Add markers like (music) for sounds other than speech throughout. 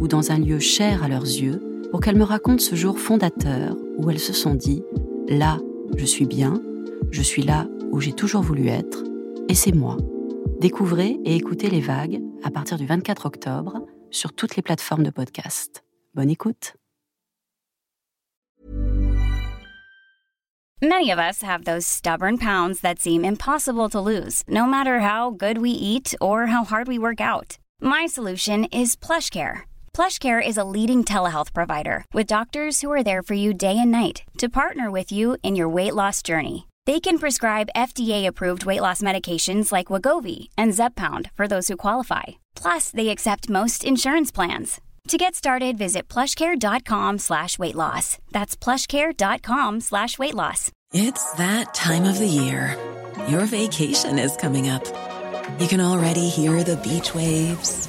ou dans un lieu cher à leurs yeux pour qu'elles me racontent ce jour fondateur où elles se sont dit ⁇ Là, je suis bien, je suis là où j'ai toujours voulu être, et c'est moi. Découvrez et écoutez les vagues à partir du 24 octobre sur toutes les plateformes de podcast. Bonne écoute. Many of us have those stubborn pounds that seem impossible to lose, no matter how good we eat or how hard we work out. My solution is PlushCare. PlushCare is a leading telehealth provider with doctors who are there for you day and night to partner with you in your weight loss journey. They can prescribe FDA-approved weight loss medications like Wagovi and Zepbound for those who qualify. Plus, they accept most insurance plans. To get started, visit plushcare.com slash weight loss. That's plushcare.com slash weight loss. It's that time of the year. Your vacation is coming up. You can already hear the beach waves,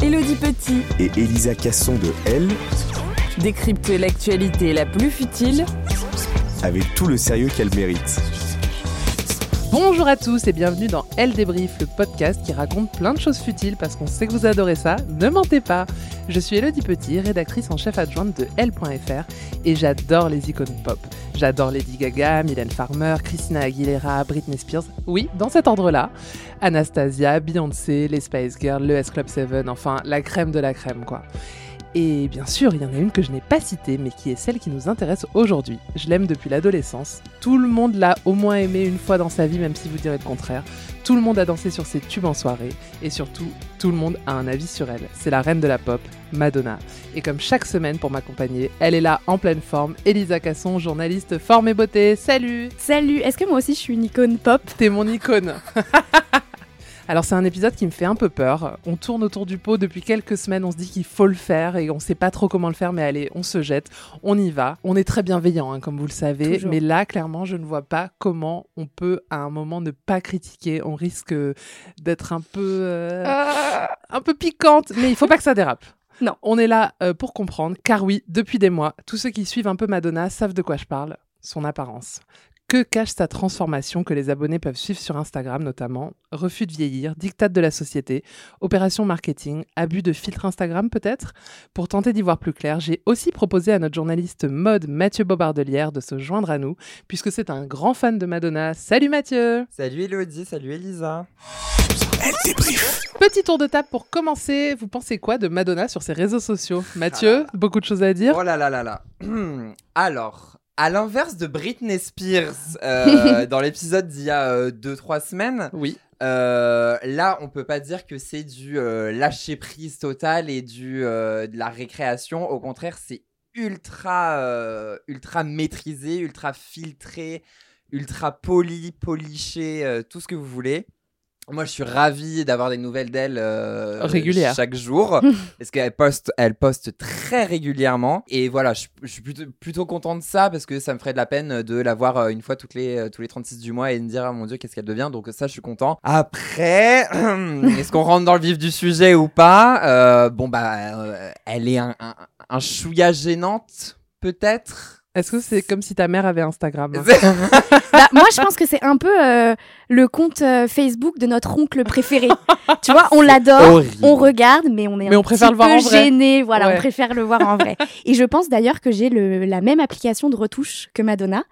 Elodie Petit Et Elisa Casson de Elle, décrypte l'actualité la plus futile avec tout le sérieux qu'elle mérite. Bonjour à tous et bienvenue dans Elle débrief, le podcast qui raconte plein de choses futiles parce qu'on sait que vous adorez ça. Ne mentez pas. Je suis Elodie Petit, rédactrice en chef adjointe de Elle.fr et j'adore les icônes pop. J'adore Lady Gaga, Mylène Farmer, Christina Aguilera, Britney Spears. Oui, dans cet ordre-là. Anastasia, Beyoncé, les Spice Girls, le S Club 7, enfin la crème de la crème quoi. Et bien sûr, il y en a une que je n'ai pas citée, mais qui est celle qui nous intéresse aujourd'hui. Je l'aime depuis l'adolescence. Tout le monde l'a au moins aimée une fois dans sa vie, même si vous direz le contraire. Tout le monde a dansé sur ses tubes en soirée. Et surtout, tout le monde a un avis sur elle. C'est la reine de la pop, Madonna. Et comme chaque semaine pour m'accompagner, elle est là en pleine forme. Elisa Casson, journaliste forme et beauté. Salut Salut, est-ce que moi aussi je suis une icône pop? T'es mon icône (laughs) Alors c'est un épisode qui me fait un peu peur. On tourne autour du pot depuis quelques semaines, on se dit qu'il faut le faire et on sait pas trop comment le faire, mais allez, on se jette, on y va. On est très bienveillant, hein, comme vous le savez, Toujours. mais là, clairement, je ne vois pas comment on peut à un moment ne pas critiquer. On risque d'être un peu, euh, un peu piquante, mais il faut pas que ça dérape. Non. On est là euh, pour comprendre, car oui, depuis des mois, tous ceux qui suivent un peu Madonna savent de quoi je parle, son apparence. Que cache sa transformation que les abonnés peuvent suivre sur Instagram notamment? Refus de vieillir, dictat de la société, opération marketing, abus de filtre Instagram peut-être? Pour tenter d'y voir plus clair, j'ai aussi proposé à notre journaliste mode Mathieu Bobardelière de se joindre à nous, puisque c'est un grand fan de Madonna. Salut Mathieu Salut Elodie, salut Elisa. Petit tour de table pour commencer. Vous pensez quoi de Madonna sur ses réseaux sociaux? Mathieu, beaucoup de choses à dire Oh là là là là. (clears throat) Alors, à l'inverse de Britney Spears euh, (laughs) dans l'épisode d'il y a 2-3 semaines, Oui. euh, là on peut pas dire que c'est du euh, lâcher prise total et du euh, de la récréation. Au contraire, c'est ultra euh, ultra maîtrisé, ultra filtré, ultra poli, poliché, euh, tout ce que vous voulez. Moi, je suis ravi d'avoir des nouvelles d'elle euh, Régulières. chaque jour (laughs) parce qu'elle poste, elle poste très régulièrement. Et voilà, je, je suis plutôt, plutôt content de ça parce que ça me ferait de la peine de la voir euh, une fois toutes les, euh, tous les 36 du mois et de me dire, ah, mon Dieu, qu'est-ce qu'elle devient. Donc ça, je suis content. Après, (clears throat) est-ce qu'on rentre dans le vif du sujet ou pas? Euh, Bon, bah, euh, elle est un, un- un chouïa gênante, peut-être? Est-ce que c'est comme si ta mère avait Instagram? (laughs) Bah, moi, je pense que c'est un peu euh, le compte euh, Facebook de notre oncle préféré. tu vois, on l'adore, on regarde, mais on est Mais un on préfère petit le voir peu en vrai. gêné. Voilà, Ouais. on préfère le voir en vrai. (laughs) Et je pense d'ailleurs que j'ai le- la même application de retouche que Madonna.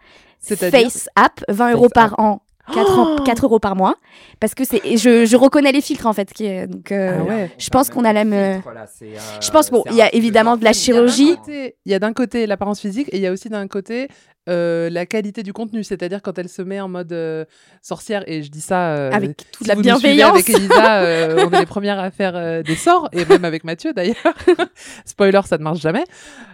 Face App, 20 euros par an. 4, Oh 4 euros par mois parce que c'est je, je reconnais les filtres en fait qui est- donc euh, Ah ouais. je pense qu'on a la même Voilà, euh, je pense bon il y a évidemment de la chirurgie Il y a d'un côté l'apparence physique et il y a aussi d'un côté euh, la qualité du contenu. C'est-à-dire quand elle se met en mode euh, sorcière, et je dis ça euh, avec toute si la vous bienveillance avec Elisa, euh, on est les premières à faire euh, des sorts, et même avec Mathieu d'ailleurs. (laughs) Spoiler, ça ne marche jamais.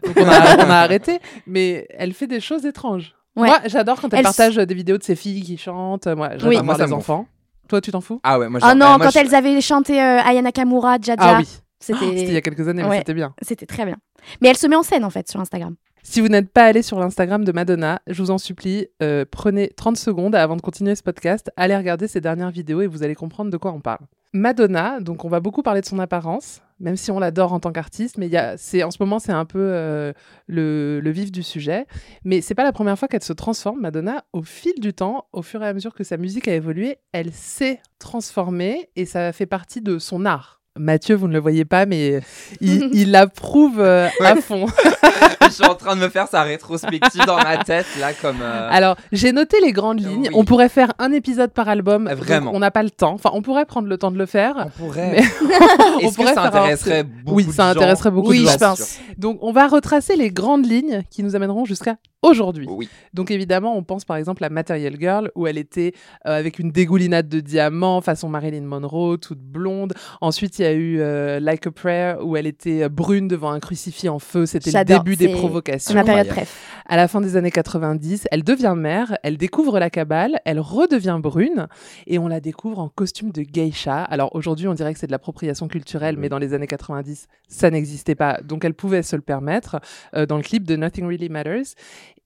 Donc on a, on a arrêté. Mais elle fait des choses étranges. Ouais. Moi, j'adore quand elle, partage des vidéos de ses filles qui chantent. Moi, j'adore Oui. Moi, les enfants. Toi, tu t'en fous? Ah ouais, moi ah j'en- non moi, quand je- elles avaient chanté euh, Aya Nakamura Jaja Ah oui. (gasps) c'était C'était il y a quelques années, mais Ouais. c'était bien. c'était très bien mais elle se met en scène en fait sur Instagram Si vous n'êtes pas allé sur l'Instagram de Madonna, je vous en supplie, euh, prenez 30 secondes avant de continuer ce podcast, allez regarder ses dernières vidéos et vous allez comprendre de quoi on parle. Madonna, donc on va beaucoup parler de son apparence, même si on l'adore en tant qu'artiste, mais y a, en ce moment c'est un peu euh, le, le vif du sujet. Mais c'est pas la première fois qu'elle se transforme, Madonna. Au fil du temps, au fur et à mesure que sa musique a évolué, elle s'est transformée et ça fait partie de son art. Mathieu, vous ne le voyez pas, mais il, (laughs) il approuve euh, à fond. (laughs) je suis en train de me faire sa rétrospective dans ma tête, là, comme. euh, Alors, j'ai noté les grandes lignes. Oui. On pourrait faire un épisode par album. Vraiment. On n'a pas le temps. Enfin, on pourrait prendre le temps de le faire. On pourrait. Mais- (laughs) on Est-ce que pourrait ça intéresserait beaucoup Oui, de ça gens intéresserait beaucoup Oui, de gens. je pense. Donc, on va retracer les grandes lignes qui nous amèneront jusqu'à aujourd'hui. Oui. Donc, évidemment, on pense par exemple à Material Girl, où elle était euh, avec une dégoulinade de diamants, façon Marilyn Monroe, toute blonde. Ensuite, il y a eu euh, Like a Prayer, où elle était euh, brune devant un crucifix en feu. C'était le début des provocations. c'est ma période préf À la fin des années 90, elle devient mère, elle découvre la cabale, elle redevient brune et on la découvre en costume de geisha. Alors aujourd'hui, on dirait que c'est de l'appropriation culturelle, mais dans les années 90, ça n'existait pas, donc elle pouvait se le permettre euh, dans le clip de Nothing Really Matters.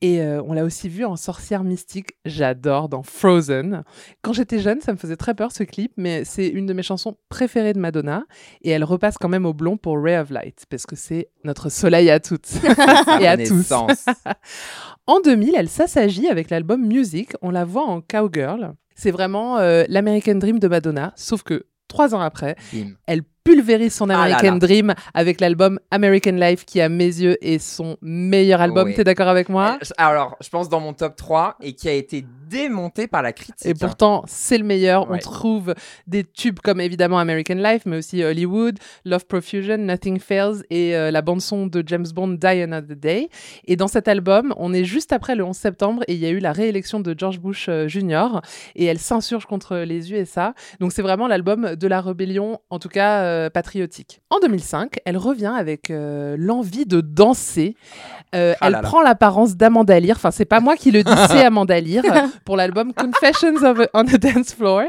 Et euh, on l'a aussi vue en sorcière mystique, j'adore, dans Frozen. Quand j'étais jeune, ça me faisait très peur ce clip, mais c'est une de mes chansons préférées de Madonna. Et elle repasse quand même au blond pour Ray of Light, parce que c'est notre soleil à toutes (laughs) (laughs) et à tous. (laughs) En 2000, elle s'assagit avec l'album Music. On la voit en cowgirl. C'est vraiment euh, l'American Dream de Madonna, sauf que trois ans après, Bim. elle pulvérise son Ah là American là. Dream avec l'album American Life, qui à mes yeux est son meilleur album. Oui. T'es d'accord avec moi? Euh, Alors, je pense dans mon top 3 et qui a été démonté par la critique. Et pourtant, c'est le meilleur. On trouve des tubes comme évidemment American Life, mais aussi Hollywood, Love Profusion, Nothing Fails et euh, la bande-son de James Bond Die Another Day. Et dans cet album, on est juste après le 11 septembre et il y a eu la réélection de George Bush euh, Jr. et elle s'insurge contre les USA. Donc c'est vraiment l'album de la rébellion, en tout cas euh, patriotique. En 2005, elle revient avec euh, l'envie de danser. Euh, Ah elle là prend l'apparence d'Amanda Lear. Enfin, c'est pas moi qui le dis, c'est (laughs) Amanda Lear pour l'album Confessions of a- on a Dance Floor.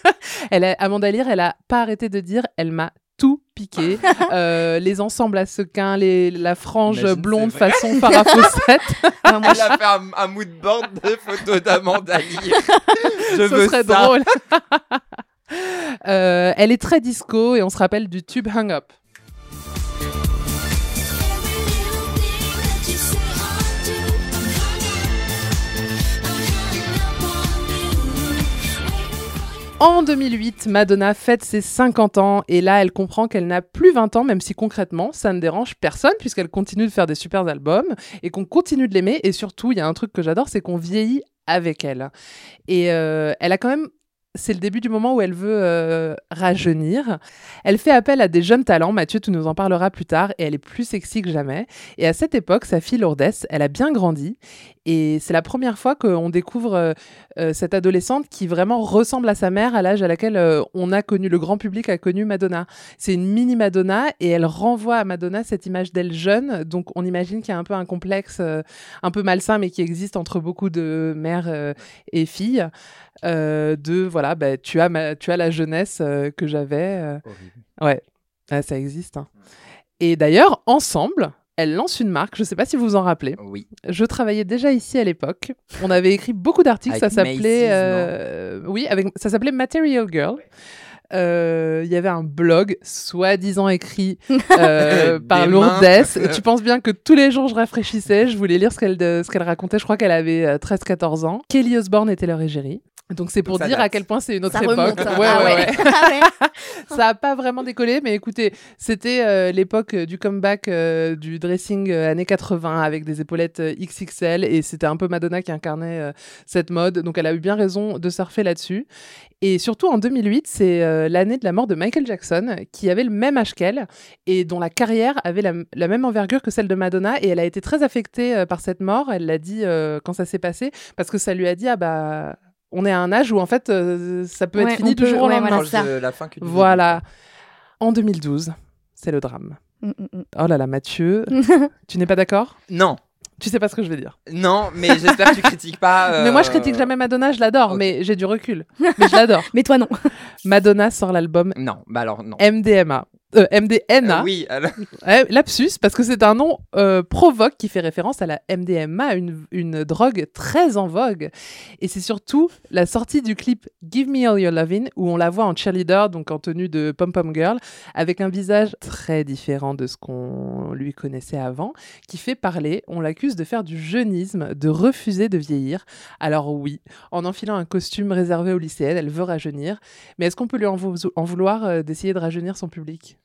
(laughs) elle a, Amanda Lear, elle a pas arrêté de dire, elle m'a tout piqué. Euh, les ensembles à sequins, les, la frange Imagine, blonde façon (laughs) Farah Fawcett. Elle a fait un, un mood board de photos d'Amanda. Je Ce veux serait ça. drôle. Euh, elle est très disco et on se rappelle du tube Hang Up. En 2008, Madonna fête ses 50 ans et là, elle comprend qu'elle n'a plus 20 ans, même si concrètement, ça ne dérange personne puisqu'elle continue de faire des super albums et qu'on continue de l'aimer. Et surtout, il y a un truc que j'adore, c'est qu'on vieillit avec elle. Et euh, elle a quand même c'est le début du moment où elle veut euh, rajeunir. Elle fait appel à des jeunes talents, Mathieu, tu nous en parleras plus tard, et elle est plus sexy que jamais. Et à cette époque, sa fille Lourdes, elle a bien grandi, et c'est la première fois qu'on découvre euh, euh, cette adolescente qui vraiment ressemble à sa mère à l'âge à laquelle euh, on a connu, le grand public a connu Madonna. C'est une mini Madonna, et elle renvoie à Madonna cette image d'elle jeune, donc on imagine qu'il y a un peu un complexe euh, un peu malsain, mais qui existe entre beaucoup de mères et filles. De voilà, bah, tu, as ma- tu as la jeunesse que j'avais. Ouais, Ah, ça existe. hein. Et d'ailleurs, ensemble, elle lance une marque, je ne sais pas si vous vous en rappelez. Oui. Je travaillais déjà ici à l'époque. On avait écrit beaucoup d'articles, ça s'appelait. Euh, oui, avec, ça s'appelait Material Girl. euh, il y avait un blog soi-disant écrit (laughs) euh, par Des Lourdes. tu penses bien que tous les jours je rafraîchissais, je voulais lire ce qu'elle ce qu'elle racontait. Je crois qu'elle avait euh, 13-14 ans. Kelly Osbourne était leur égérie. Donc c'est pour Ça dire date. à quel point c'est une autre Ça époque. remonte. hein. Ouais, Ah ouais, ouais. ouais. Ah ouais. (laughs) Ça a pas vraiment décollé, mais écoutez, c'était euh, l'époque euh, du comeback euh, du dressing euh, années 80 avec des épaulettes euh, XXL et c'était un peu Madonna qui incarnait euh, cette mode. Donc elle a eu bien raison de surfer là-dessus. Et surtout en 2008, c'est euh, l'année de la mort de Michael Jackson, qui avait le même âge qu'elle et dont la carrière avait la, la même envergure que celle de Madonna. Et elle a été très affectée euh, par cette mort. Elle l'a dit euh, quand ça s'est passé, parce que ça lui a dit ah bah on est à un âge où en fait euh, ça peut Ouais, être fini du jour au lendemain. voilà. Voilà. En 2012, c'est le drame. Mm, mm, mm. Oh là là, Mathieu, (laughs) tu n'es pas d'accord? Non, Tu sais pas ce que je vais dire. non, mais j'espère que tu (laughs) critiques pas. euh, Mais moi, je critique jamais Madonna, je l'adore, mais j'ai du recul. Mais je l'adore. (laughs) Mais toi, non. Madonna sort l'album Non, bah alors non. MDMA. Euh, MDNA. Euh, oui, alors- (laughs) lapsus, parce que c'est un nom euh, provoque qui fait référence à la MDMA, une, une drogue très en vogue. Et c'est surtout la sortie du clip Give Me All Your Lovin', où on la voit en cheerleader, donc en tenue de pom-pom girl, avec un visage très différent de ce qu'on lui connaissait avant, qui fait parler. On l'accuse de faire du jeunisme, de refuser de vieillir. Alors oui, en enfilant un costume réservé aux lycéennes, elle veut rajeunir. Mais est-ce qu'on peut lui en, vou- en vouloir d'essayer de rajeunir son public?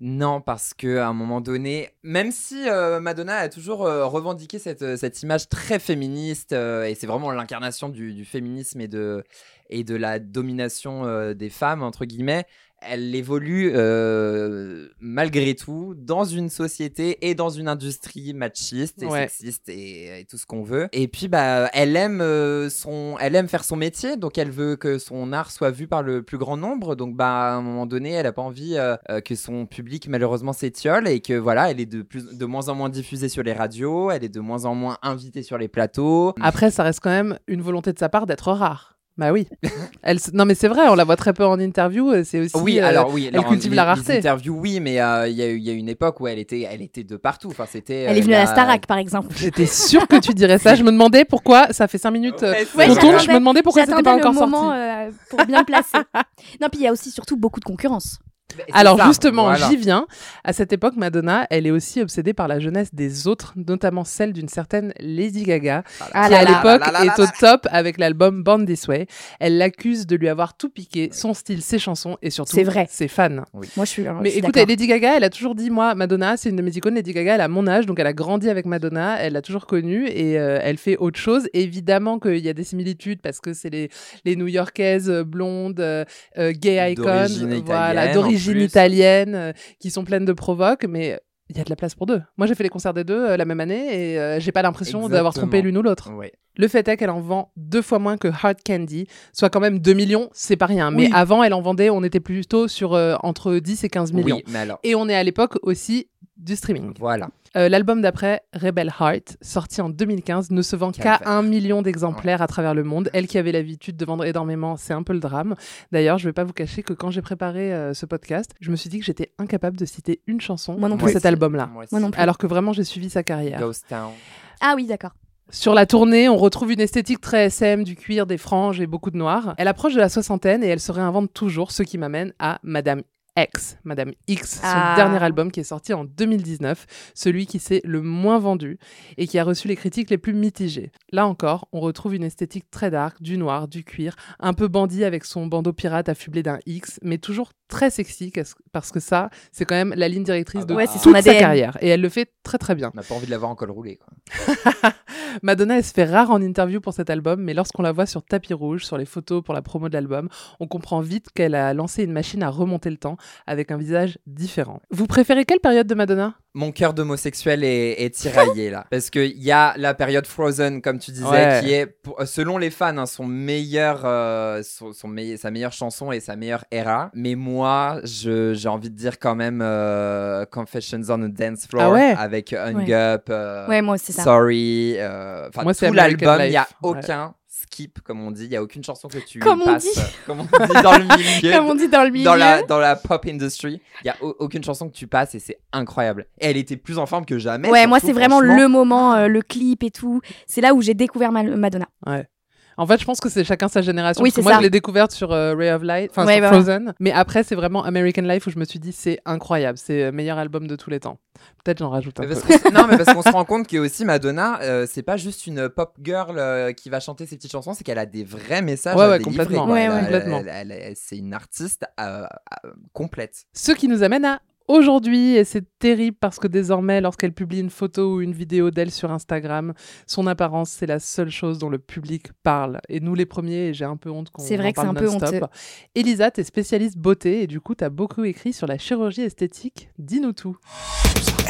Non, parce que à un moment donné, même si euh, Madonna a toujours euh, revendiqué cette, euh, cette image très féministe, et c'est vraiment l'incarnation du, féminisme et de, et de la domination des femmes, entre guillemets, elle évolue euh, malgré tout dans une société et dans une industrie machiste et Ouais. sexiste et, et tout ce qu'on veut. Et puis, bah, elle aime euh, son, elle aime faire son métier, donc elle veut que son art soit vu par le plus grand nombre. Donc, bah, à un moment donné, elle a pas envie euh, euh, que son public malheureusement s'étiole et que voilà, elle est de plus, de moins en moins diffusée sur les radios, elle est de moins en moins invitée sur les plateaux. Après, ça reste quand même une volonté de sa part d'être rare. Bah oui. Elle, non mais c'est vrai, on la voit très peu en interview. euh, C'est aussi. Oui, euh, alors oui, elle alors, cultive la rareté. interviews, oui, mais euh, il y, a eu- il y a une époque où elle était, elle était de partout. Enfin, c'était. Elle est venue à la Starac, par exemple. J'étais sûre que tu dirais ça. Je me demandais pourquoi. Ça fait cinq minutes euh, Ouais, tourne. Je me demandais pourquoi c'était J'attendais pas le encore moment sorti. euh, pour bien placer. non, puis il y a aussi surtout beaucoup de concurrence. C'est Alors ça, justement, voilà. j'y viens. À cette époque, Madonna, elle est aussi obsédée par la jeunesse des autres, notamment celle d'une certaine Lady Gaga, Ah qui là à l'époque est au là. top avec l'album Born This Way. Elle l'accuse de lui avoir tout piqué, son style, ses chansons et surtout C'est vrai. ses fans. Moi, je suis. je Mais suis écoutez. Lady Gaga, elle a toujours dit, moi, Madonna, c'est une de mes icônes. Lady Gaga, elle a mon âge, donc elle a grandi avec Madonna, elle l'a toujours connue et euh, elle fait autre chose. Évidemment qu'il y a des similitudes parce que c'est les, les New-Yorkaises euh, blondes, euh, gay icons, D'origine voilà, italienne, en d'origine italienne, euh, qui sont pleines de provoques, mais il y a de la place pour deux. Moi, j'ai fait les concerts des deux euh, la même année et euh, j'ai pas l'impression d'avoir trompé l'une ou l'autre. Ouais. Le fait est qu'elle en vend deux fois moins que Hard Candy, soit quand même 2 millions, c'est pas rien. Mais avant, elle en vendait, on était plutôt sur euh, entre 10 et 15 millions. Oui, mais alors. Et on est à l'époque aussi du streaming. Voilà. Euh, L'album d'après, Rebel Heart, sorti en 2015, ne se vend qu'à un million d'exemplaires à travers le monde. Elle qui avait l'habitude de vendre énormément, c'est un peu le drame. D'ailleurs, je vais pas vous cacher que quand j'ai préparé euh, ce podcast, je me suis dit que j'étais incapable de citer une chanson Moi non de plus. cet album-là. Moi, Moi non aussi. plus. Alors que vraiment, j'ai suivi sa carrière. Ghost Town. Ah oui, d'accord. Sur la tournée, on retrouve une esthétique très SM, du cuir, des franges et beaucoup de noir. Elle approche de la soixantaine et elle se réinvente toujours, ce qui m'amène à Madame X, Madame X, son Ah. dernier album qui est sorti en 2019, celui qui s'est le moins vendu et qui a reçu les critiques les plus mitigées. Là encore, on retrouve une esthétique très dark, du noir, du cuir, un peu bandit avec son bandeau pirate affublé d'un X, mais toujours très sexy parce que ça, c'est quand même la ligne directrice Ah de bah, Ouais, c'est son toute sa ADN. carrière et elle le fait très très bien. On n'a pas envie de l'avoir en col roulé. Quoi. (laughs) Madonna, elle se fait rare en interview pour cet album, mais lorsqu'on la voit sur tapis rouge, sur les photos pour la promo de l'album, on comprend vite qu'elle a lancé une machine à remonter le temps avec un visage différent. Vous préférez quelle période de Madonna? Mon cœur d'homosexuel est, est tiraillé là. Parce qu'il y a la période Frozen, comme tu disais, Ouais. qui est, pour- euh, selon les fans, hein, son meilleur, euh, son, son sa meilleure chanson et sa meilleure era. Mais moi, j'ai envie de dire quand même euh, Confessions on a Dance Floor Ah ouais? avec Hung Up, euh, Ouais, moi, c'est ça. Sorry. Enfin, tout l'album, il n'y a aucun skip, comme on dit. Il n'y a aucune chanson que tu Comme on passes. dit. euh, Comme on dit dans le milieu. (laughs) Comme on dit dans le milieu. dans la, dans la pop industry, il y a au- aucune chanson que tu passes et c'est incroyable. Et elle était plus en forme que jamais. Ouais, moi, c'est vraiment le moment, euh, le clip et tout. C'est là où j'ai découvert Ma- Madonna. Ouais. En fait, je pense que c'est chacun sa génération. Oui, parce que moi, ça. je l'ai découverte sur euh, Ray of Light, enfin Ouais, sur voilà. Frozen. Mais après, c'est vraiment American Life où je me suis dit, c'est incroyable. C'est le meilleur album de tous les temps. Peut-être j'en rajoute un Mais peu. parce (laughs) non, mais parce qu'on se rend compte que aussi Madonna, euh, c'est pas juste une pop girl euh, qui va chanter ses petites chansons, c'est qu'elle a des vrais messages Ouais, à ouais, délivrer, complètement. Complètement. c'est une artiste euh, euh, complète. Ce qui nous amène à aujourd'hui, et c'est terrible parce que désormais, lorsqu'elle publie une photo ou une vidéo d'elle sur Instagram, son apparence, c'est la seule chose dont le public parle. Et nous, les premiers, et j'ai un peu honte qu'on C'est vrai en que c'est un peu honteux. Elisa, t'es spécialiste beauté, et du coup, t'as beaucoup écrit sur la chirurgie esthétique. Dis-nous tout.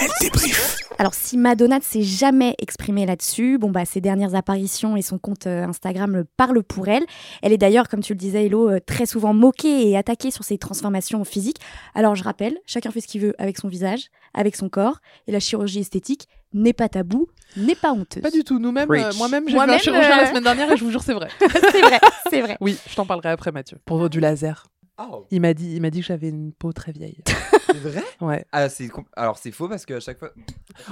Elle débrief. Alors, si Madonna ne s'est jamais exprimée là-dessus, bon, bah, ses dernières apparitions et son compte euh, Instagram le parlent pour elle. Elle est d'ailleurs, comme tu le disais, Hello, euh, très souvent moquée et attaquée sur ses transformations physiques. Alors, je rappelle, chacun fait ce qu'il veut avec son visage, avec son corps, et la chirurgie esthétique n'est pas tabou, n'est pas honteuse. Pas du tout. Nous-mêmes, euh, moi-même, j'ai vu un chirurgien euh, la semaine dernière, et je vous jure, c'est vrai. (laughs) c'est vrai, c'est vrai. Oui, je t'en parlerai après, Mathieu. Pour du laser. Oh, Il m'a dit, il m'a dit que j'avais une peau très vieille. (laughs) c'est vrai Ouais. ah, Alors c'est faux parce que à chaque fois.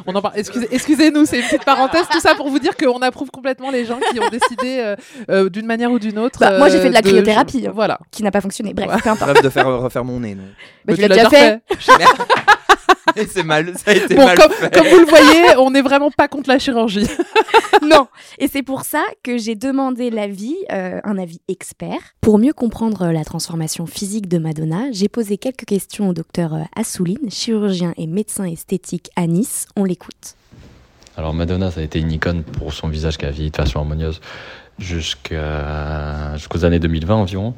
On en parle. Excusez, excusez-nous, c'est une petite parenthèse, tout ça pour vous dire qu'on approuve complètement les gens qui ont décidé euh, euh, d'une manière ou d'une autre. Bah, moi, j'ai fait de la euh, cryothérapie. Voilà. Qui n'a pas fonctionné. Bref, peu importe. De faire refaire mon nez, non Bah, Mais tu l'as déjà Et (laughs) (laughs) (laughs) c'est mal, ça a été Bon, mal comme, fait. comme vous le voyez, on n'est vraiment pas contre la chirurgie. (laughs) non. Et c'est pour ça que j'ai demandé l'avis, euh, un avis expert. Pour mieux comprendre la transformation physique de Madonna, j'ai posé quelques questions au docteur euh, Assouline, chirurgien et médecin esthétique à Nice. On l'écoute. Alors Madonna, ça a été une icône pour son visage qui a vieilli de façon harmonieuse jusqu'aux années 2020 environ.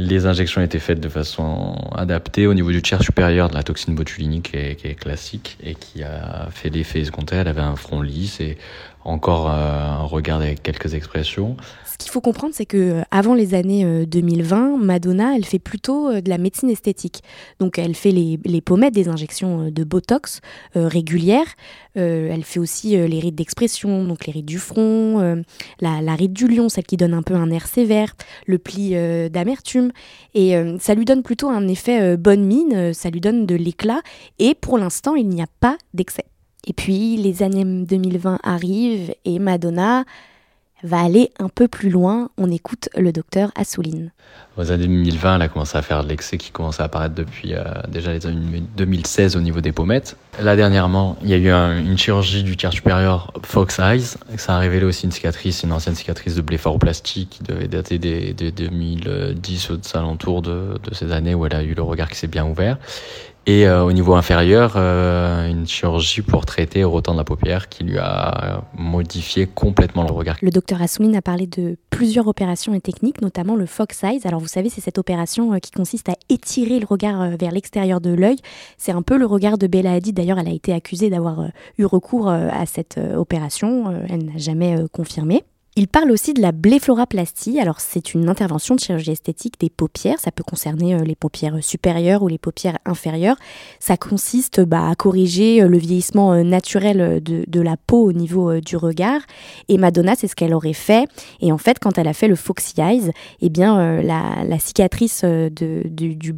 Les injections étaient faites de façon adaptée au niveau du tiers supérieur de la toxine botulinique qui est, qui est classique et qui a fait l'effet escompté. Elle avait un front lisse et encore euh, un regard avec quelques expressions. Qu'il faut comprendre, c'est que euh, avant les années euh, 2020, Madonna, elle fait plutôt euh, de la médecine esthétique. Donc, elle fait les, pommettes, des injections euh, de Botox euh, régulières. Euh, elle fait aussi euh, les rides d'expression, donc les rides du front, euh, la, ride du lion, celle qui donne un peu un air sévère, le pli euh, d'amertume. Et euh, ça lui donne plutôt un effet euh, bonne mine, euh, ça lui donne de l'éclat. Et pour l'instant, il n'y a pas d'excès. Et puis, les années 2020 arrivent et Madonna va aller un peu plus loin. On écoute le docteur Assouline. Aux années 2020, elle a commencé à faire de l'excès qui commençait à apparaître depuis euh, déjà les années 2016 au niveau des pommettes. Là, dernièrement, il y a eu un- une chirurgie du tiers supérieur Fox Eyes. Ça a révélé aussi une cicatrice, une ancienne cicatrice de blépharoplastie qui devait dater des, des 2010 aux alentours de, de ces années où elle a eu le regard qui s'est bien ouvert. Et euh, au niveau inférieur, euh, une chirurgie pour traiter et retendre la paupière qui lui a modifié complètement le regard. Le docteur Assouline a parlé de plusieurs opérations et techniques, notamment le Fox Eyes. Alors vous savez, c'est cette opération euh, qui consiste à étirer le regard euh, vers l'extérieur de l'œil. C'est un peu le regard de Bella Hadid. D'ailleurs, elle a été accusée d'avoir euh, eu recours à cette opération. Elle n'a jamais confirmé. Il parle aussi de la blépharoplastie. Alors, c'est une intervention de chirurgie esthétique des paupières. Ça peut concerner euh, les paupières supérieures ou les paupières inférieures. Ça consiste bah, à corriger euh, le vieillissement euh, naturel de, la peau au niveau du regard. Et Madonna, c'est ce qu'elle aurait fait. Et en fait, quand elle a fait le Foxy Eyes, eh bien, la, cicatrice du, du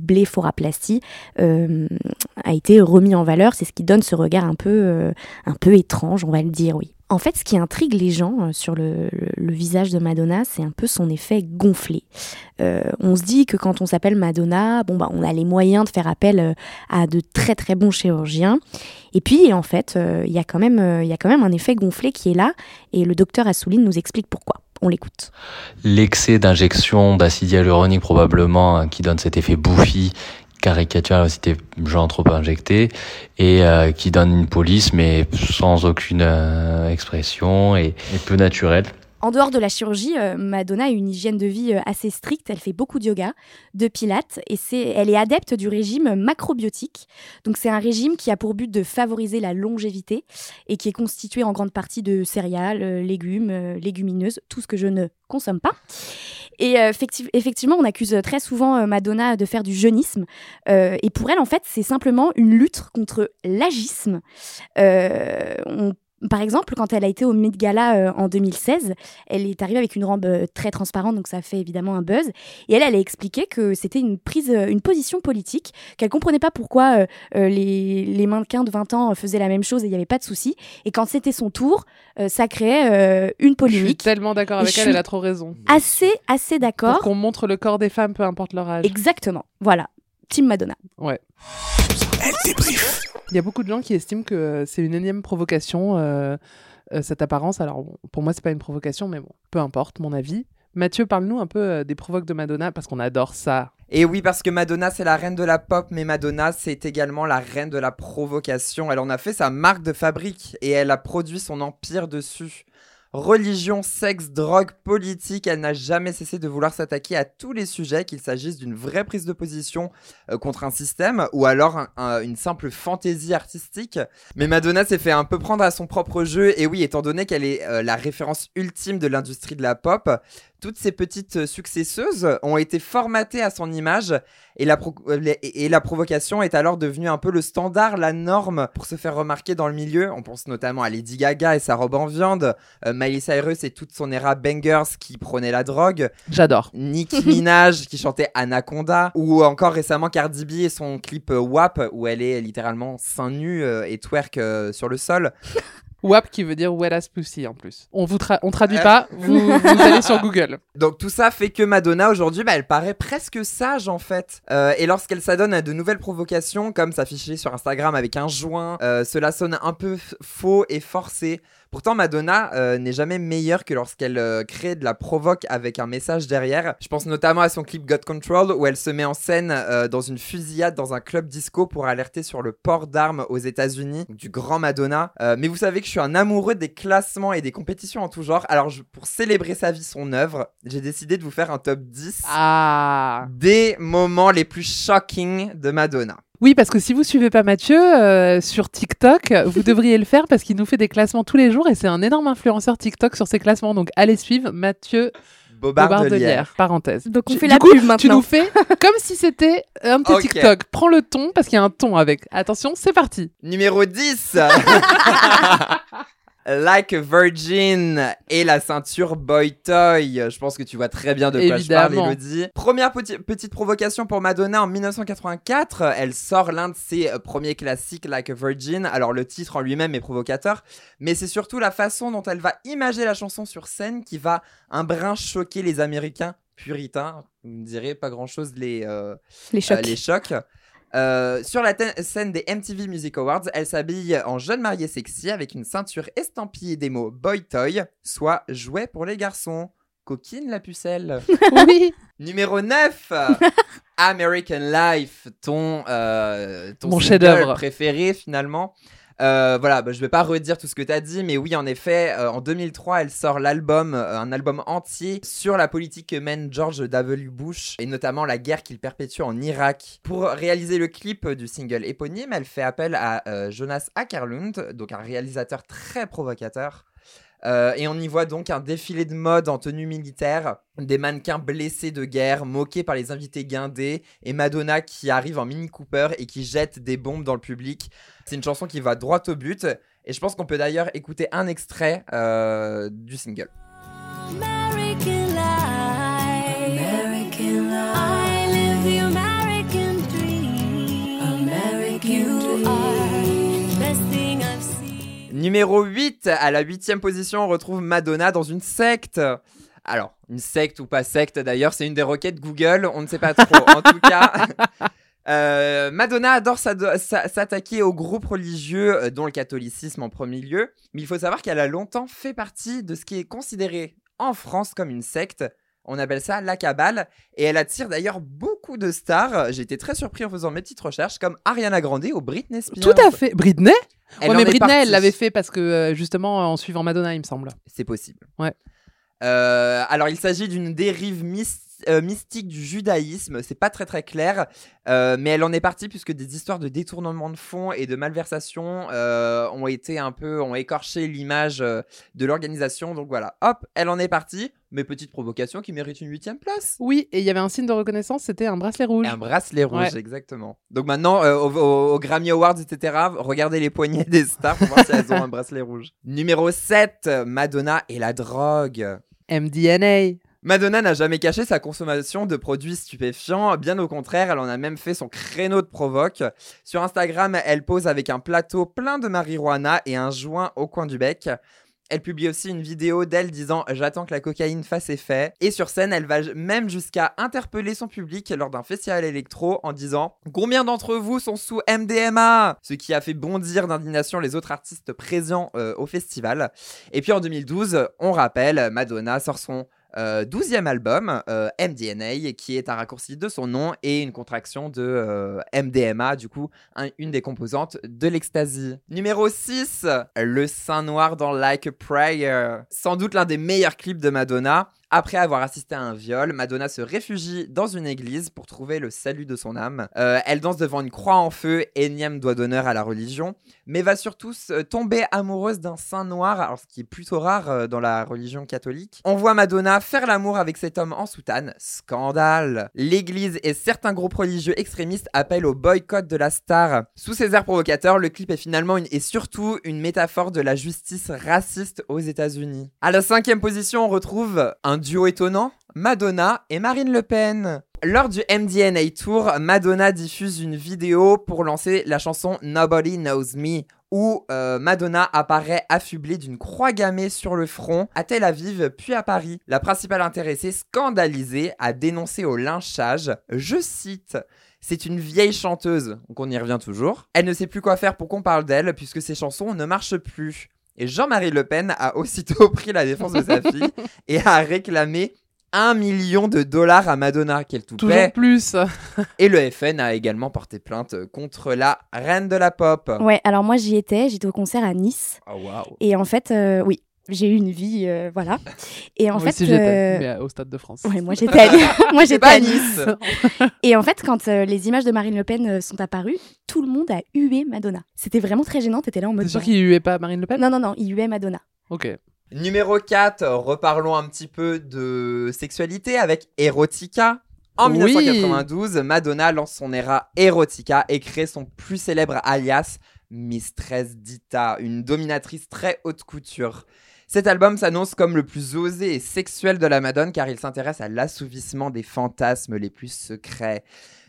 a été remis en valeur. C'est ce qui donne ce regard un peu, un peu étrange, on va le dire, oui. En fait, ce qui intrigue les gens euh, sur le, visage de Madonna, c'est un peu son effet gonflé. Euh, on se dit que quand on s'appelle Madonna, bah on a les moyens de faire appel euh, à de très très bons chirurgiens. Et puis en fait, il y a quand même il y a quand même un effet gonflé qui est là. Et le docteur Assouline nous explique pourquoi. On l'écoute. L'excès d'injection d'acide hyaluronique probablement hein, qui donne cet effet bouffi, caricatural aussi des gens trop injectés et euh, qui donne une police mais sans aucune euh, expression et, peu naturelle. En dehors de la chirurgie, euh, Madonna a une hygiène de vie assez stricte. Elle fait beaucoup de yoga, de pilates, et c'est, elle est adepte du régime macrobiotique. Donc c'est un régime qui a pour but de favoriser la longévité et qui est constitué en grande partie de céréales, légumes, légumineuses, tout ce que je ne consomme pas. Et euh, effecti- effectivement, on accuse très souvent euh, Madonna de faire du jeunisme. Euh, et pour elle, en fait, c'est simplement une lutte contre l'agisme. On Par exemple, quand elle a été au Met Gala euh, en 2016, elle est arrivée avec une robe euh, très transparente, donc ça fait évidemment un buzz. Et elle, elle a expliqué que c'était une prise, euh, une position politique, qu'elle comprenait pas pourquoi les, les mannequins de 20 ans faisaient la même chose et il n'y avait pas de souci. Et quand c'était son tour, ça créait une Je suis polémique. tellement d'accord avec elle, elle a trop raison. Assez, assez Pour d'accord. qu'on montre le corps des femmes, peu importe leur âge. Exactement. Voilà. Team Madonna. Ouais. Elle débrief. Il y a beaucoup de gens qui estiment que euh, c'est une énième provocation, euh, euh, cette apparence. Alors, bon, pour moi, c'est pas une provocation, mais bon, peu importe, mon avis. Mathieu, parle-nous un peu euh, des provoques de Madonna, parce qu'on adore ça. Et oui, parce que Madonna, c'est la reine de la pop, mais Madonna, c'est également la reine de la provocation. Elle en a fait sa marque de fabrique et elle a produit son empire dessus. Religion, sexe, drogue, politique, elle n'a jamais cessé de vouloir s'attaquer à tous les sujets, qu'il s'agisse d'une vraie prise de position euh, contre un système ou alors un- un- une simple fantaisie artistique. Mais Madonna s'est fait un peu prendre à son propre jeu, et oui, étant donné qu'elle est euh, la référence ultime de l'industrie de la pop, toutes ces petites euh, successeuses ont été formatées à son image et la, pro- euh, et la provocation est alors devenue un peu le standard, la norme pour se faire remarquer dans le milieu. On pense notamment à Lady Gaga et sa robe en viande, euh, Miley Cyrus et toute son era bangers qui prônait la drogue, J'adore. Nicki (laughs) Minaj qui chantait Anaconda, ou encore récemment Cardi B et son clip WAP où elle est littéralement seins nus et twerk sur le sol. WAP qui veut dire wet as pussy en plus. On vous tra- on traduit Euh. pas, vous, (laughs) vous allez sur Google. Donc tout ça fait que Madonna aujourd'hui, bah, elle paraît presque sage en fait. Euh, et lorsqu'elle s'adonne à de nouvelles provocations, comme s'afficher sur Instagram avec un joint, euh, cela sonne un peu faux et forcé. Pourtant, Madonna euh, n'est jamais meilleure que lorsqu'elle euh, crée de la provoque avec un message derrière. Je pense notamment à son clip Got Control où elle se met en scène euh, dans une fusillade dans un club disco pour alerter sur le port d'armes aux États-Unis, du grand Madonna. Euh, mais vous savez que je suis un amoureux des classements et des compétitions en tout genre. Alors, je- pour célébrer sa vie, son œuvre, j'ai décidé de vous faire un top 10 Ah des moments les plus shocking de Madonna. Oui, parce que si vous suivez pas Mathieu euh, sur TikTok, vous devriez le faire parce qu'il nous fait des classements tous les jours et c'est un énorme influenceur TikTok sur ses classements. Donc allez suivre Mathieu Bobardelière. Parenthèse. Donc on Tu- fait du la coup, pub Tu maintenant. nous fais comme si c'était un Ok. TikTok. Prends le ton parce qu'il y a un ton avec. Attention, c'est parti. Numéro 10 (laughs) Like a Virgin et la ceinture Boy Toy. Je pense que tu vois très bien de quoi je parle, Évidemment. Elodie. Première peti- petite provocation pour Madonna en 1984. Elle sort l'un de ses euh, premiers classiques, Like a Virgin. Alors, le titre en lui-même est provocateur, mais c'est surtout la façon dont elle va imager la chanson sur scène qui va un brin choquer les Américains puritains. Vous me direz, pas grand-chose les. euh, Les chocs. euh, les chocs. Euh, sur la scène des MTV Music Awards, elle s'habille en jeune mariée sexy avec une ceinture estampillée des mots Boy Toy, soit jouet pour les garçons. Coquine la pucelle. (laughs) Oui. Numéro 9 American Life, ton, euh, ton Mon chef-d'œuvre. préféré finalement. Euh, voilà, bah, je vais pas redire tout ce que tu as dit, mais oui, en effet, euh, en 2003, elle sort l'album, euh, un album entier sur la politique que mène George W. Bush et notamment la guerre qu'il perpétue en Irak. Pour réaliser le clip du single éponyme, elle fait appel à euh, Jonas Ackerlund, donc un réalisateur très provocateur. Euh, et on y voit donc un défilé de mode en tenue militaire, des mannequins blessés de guerre, moqués par les invités guindés, et Madonna qui arrive en Mini Cooper et qui jette des bombes dans le public. C'est une chanson qui va droit au but, et je pense qu'on peut d'ailleurs écouter un extrait euh, du single. Numéro 8, à la huitième position, on retrouve Madonna dans une secte. Alors, une secte ou pas secte d'ailleurs, c'est une des requêtes Google, on ne sait pas trop. en tout cas, (laughs) euh, Madonna adore s'attaquer aux groupes religieux, euh, dont le catholicisme en premier lieu. Mais il faut savoir qu'elle a longtemps fait partie de ce qui est considéré en France comme une secte. On appelle ça la cabale. Et elle attire d'ailleurs beaucoup de stars. J'ai été très surpris en faisant mes petites recherches, comme Ariana Grande ou Britney Spears. Tout à fait. Britney Elle Ouais, en mais Britney, elle l'avait fait parce que euh, justement en suivant Madonna, il me semble. C'est possible. Ouais. Euh, alors, il s'agit d'une dérive mys- euh, mystique du judaïsme. C'est pas très très clair, euh, mais elle en est partie puisque des histoires de détournement de fonds et de malversation euh, ont été un peu, ont écorché l'image de l'organisation. Donc voilà, hop, elle en est partie. Mais petite provocation qui mérite une huitième place. Oui, et il y avait un signe de reconnaissance, c'était un bracelet rouge. Un bracelet rouge, Ouais. exactement. Donc maintenant, au, au- au Grammy Awards, etc., regardez les poignets des stars pour voir si elles ont un bracelet rouge. Numéro 7, Madonna et la drogue. MDNA. Madonna n'a jamais caché sa consommation de produits stupéfiants, bien au contraire, elle en a même fait son créneau de provoque. Sur Instagram, elle pose avec un plateau plein de marijuana et un joint au coin du bec. Elle publie aussi une vidéo d'elle disant J'attends que la cocaïne fasse effet. Et sur scène, elle va même jusqu'à interpeller son public lors d'un festival électro en disant Combien d'entre vous sont sous MDMA Ce qui a fait bondir d'indignation les autres artistes présents euh, au festival. Et puis en 2012, on rappelle, Madonna sort son euh, 12e album, euh, MDNA, qui est un raccourci de son nom et une contraction de euh, MDMA, du coup, un- une des composantes de l'ecstasy. Numéro 6, Le Saint Noir dans Like a Prayer. Sans doute l'un des meilleurs clips de Madonna. Après avoir assisté à un viol, Madonna se réfugie dans une église pour trouver le salut de son âme. Euh, elle danse devant une croix en feu, énième doigt d'honneur à la religion, mais va surtout tomber amoureuse d'un saint noir, alors ce qui est plutôt rare euh, dans la religion catholique. On voit Madonna faire l'amour avec cet homme en soutane. Scandale L'église et certains groupes religieux extrémistes appellent au boycott de la star. Sous ces airs provocateurs, le clip est finalement et surtout une métaphore de la justice raciste aux États-Unis. À la cinquième position, on retrouve un duo étonnant, Madonna et Marine Le Pen. Lors du MDNA Tour, Madonna diffuse une vidéo pour lancer la chanson Nobody Knows Me, où euh, Madonna apparaît affublée d'une croix gammée sur le front à Tel Aviv puis à Paris. La principale intéressée, scandalisée, a dénoncé au lynchage, je cite, c'est une vieille chanteuse, donc on y revient toujours. Elle ne sait plus quoi faire pour qu'on parle d'elle puisque ses chansons ne marchent plus. Et Jean-Marie Le Pen a aussitôt (laughs) pris la défense de sa (laughs) fille et a réclamé un million de dollars à Madonna, qu'elle tout Toujours paie. plus. Et le FN a également porté plainte contre la reine de la pop. Ouais, alors moi j'y étais, j'étais au concert à Nice. Oh waouh. Et en fait, euh, oui, j'ai eu une vie, euh, voilà. Et en Moi fait, aussi, euh, mais au Stade de France. Ouais, moi j'étais (laughs) à, moi C'est j'étais à Nice. Et en fait, quand euh, les images de Marine Le Pen euh, sont apparues, tout le monde a hué Madonna. C'était vraiment très gênant. T'étais là en mode. T'es sûr qu'il huait pas Marine Le Pen? Non, non, non, il huait Madonna. Ok. Numéro 4, reparlons un petit peu de sexualité avec Erotica. En Oui. 1992, Madonna lance son era Erotica et crée son plus célèbre alias Mistress Dita, une dominatrice très haute couture. Cet album s'annonce comme le plus osé et sexuel de la Madone car il s'intéresse à l'assouvissement des fantasmes les plus secrets.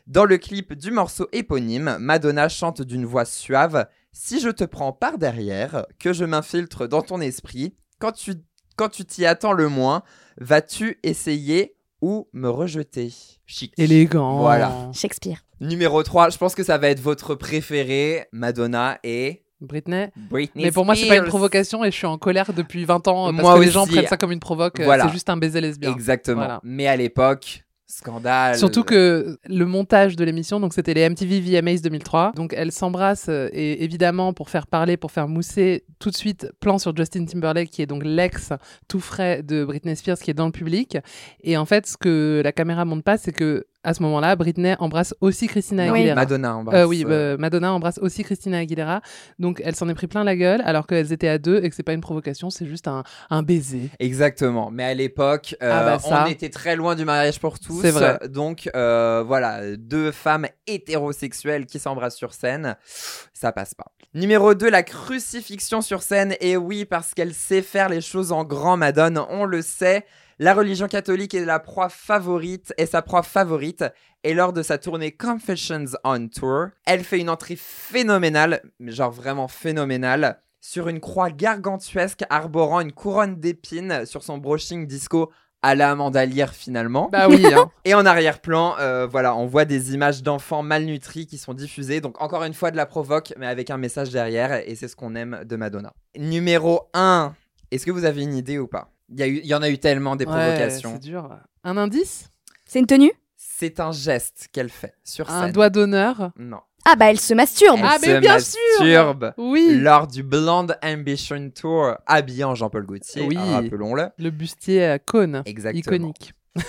Dans le clip du morceau éponyme, Madonna chante d'une voix suave Si je te prends par derrière, que je m'infiltre dans ton esprit, quand tu quand tu t'y attends le moins, vas-tu essayer ou me rejeter? Chic. Élégant. Voilà. Shakespeare. Numéro 3, je pense que ça va être votre préféré, Madonna et Britney. Britney Mais pour moi, c'est pas une provocation et je suis en colère depuis 20 ans parce Moi que les gens prennent ça comme une provoque. euh, Voilà. C'est juste un baiser lesbien. Exactement. Voilà. Mais à l'époque, scandale. Surtout que le montage de l'émission, donc c'était les MTV VMAs 2003. Donc elles s'embrassent euh, et évidemment pour faire parler, pour faire mousser, tout de suite plan sur Justin Timberlake qui est donc l'ex tout frais de Britney Spears qui est dans le public. Et en fait, ce que la caméra montre pas, c'est que à ce moment-là, Britney embrasse aussi Christina Aguilera. Madonna embrasse, Euh, oui, euh, bah, Madonna embrasse aussi Christina Aguilera. Donc elle s'en est pris plein la gueule alors qu'elles étaient à deux et que c'est pas une provocation, c'est juste un, un baiser. Exactement. Mais à l'époque, euh, Ah bah ça. on était très loin du mariage pour tous. C'est vrai. Donc euh, voilà, deux femmes hétérosexuelles qui s'embrassent sur scène, ça passe pas. Numéro 2, la crucifixion sur scène. Et oui, parce qu'elle sait faire les choses en grand, Madone, on le sait. La religion catholique est la proie favorite, est sa proie favorite. Et lors de sa tournée Confessions on Tour, elle fait une entrée phénoménale, genre vraiment phénoménale, sur une croix gargantuesque arborant une couronne d'épines sur son brushing disco à la Amanda Lear finalement. Bah oui, hein. (laughs) Et en arrière-plan, euh, voilà, on voit des images d'enfants malnutris qui sont diffusées. Donc encore une fois de la provoque, mais avec un message derrière. Et c'est ce qu'on aime de Madonna. Numéro 1. Est-ce que vous avez une idée ou pas? Il y, a eu- il y en a eu tellement des Ouais, provocations. c'est dur. Un indice? C'est une tenue? C'est un geste qu'elle fait sur Un scène. doigt d'honneur? Non. Ah bah elle se masturbe. Elle Ah, se mais bien sûr masturbe Oui. Lors du Blonde Ambition Tour, habillée en Jean-Paul Gaultier, Oui. rappelons-le. Le bustier à cône. Exactement. Iconique. (laughs)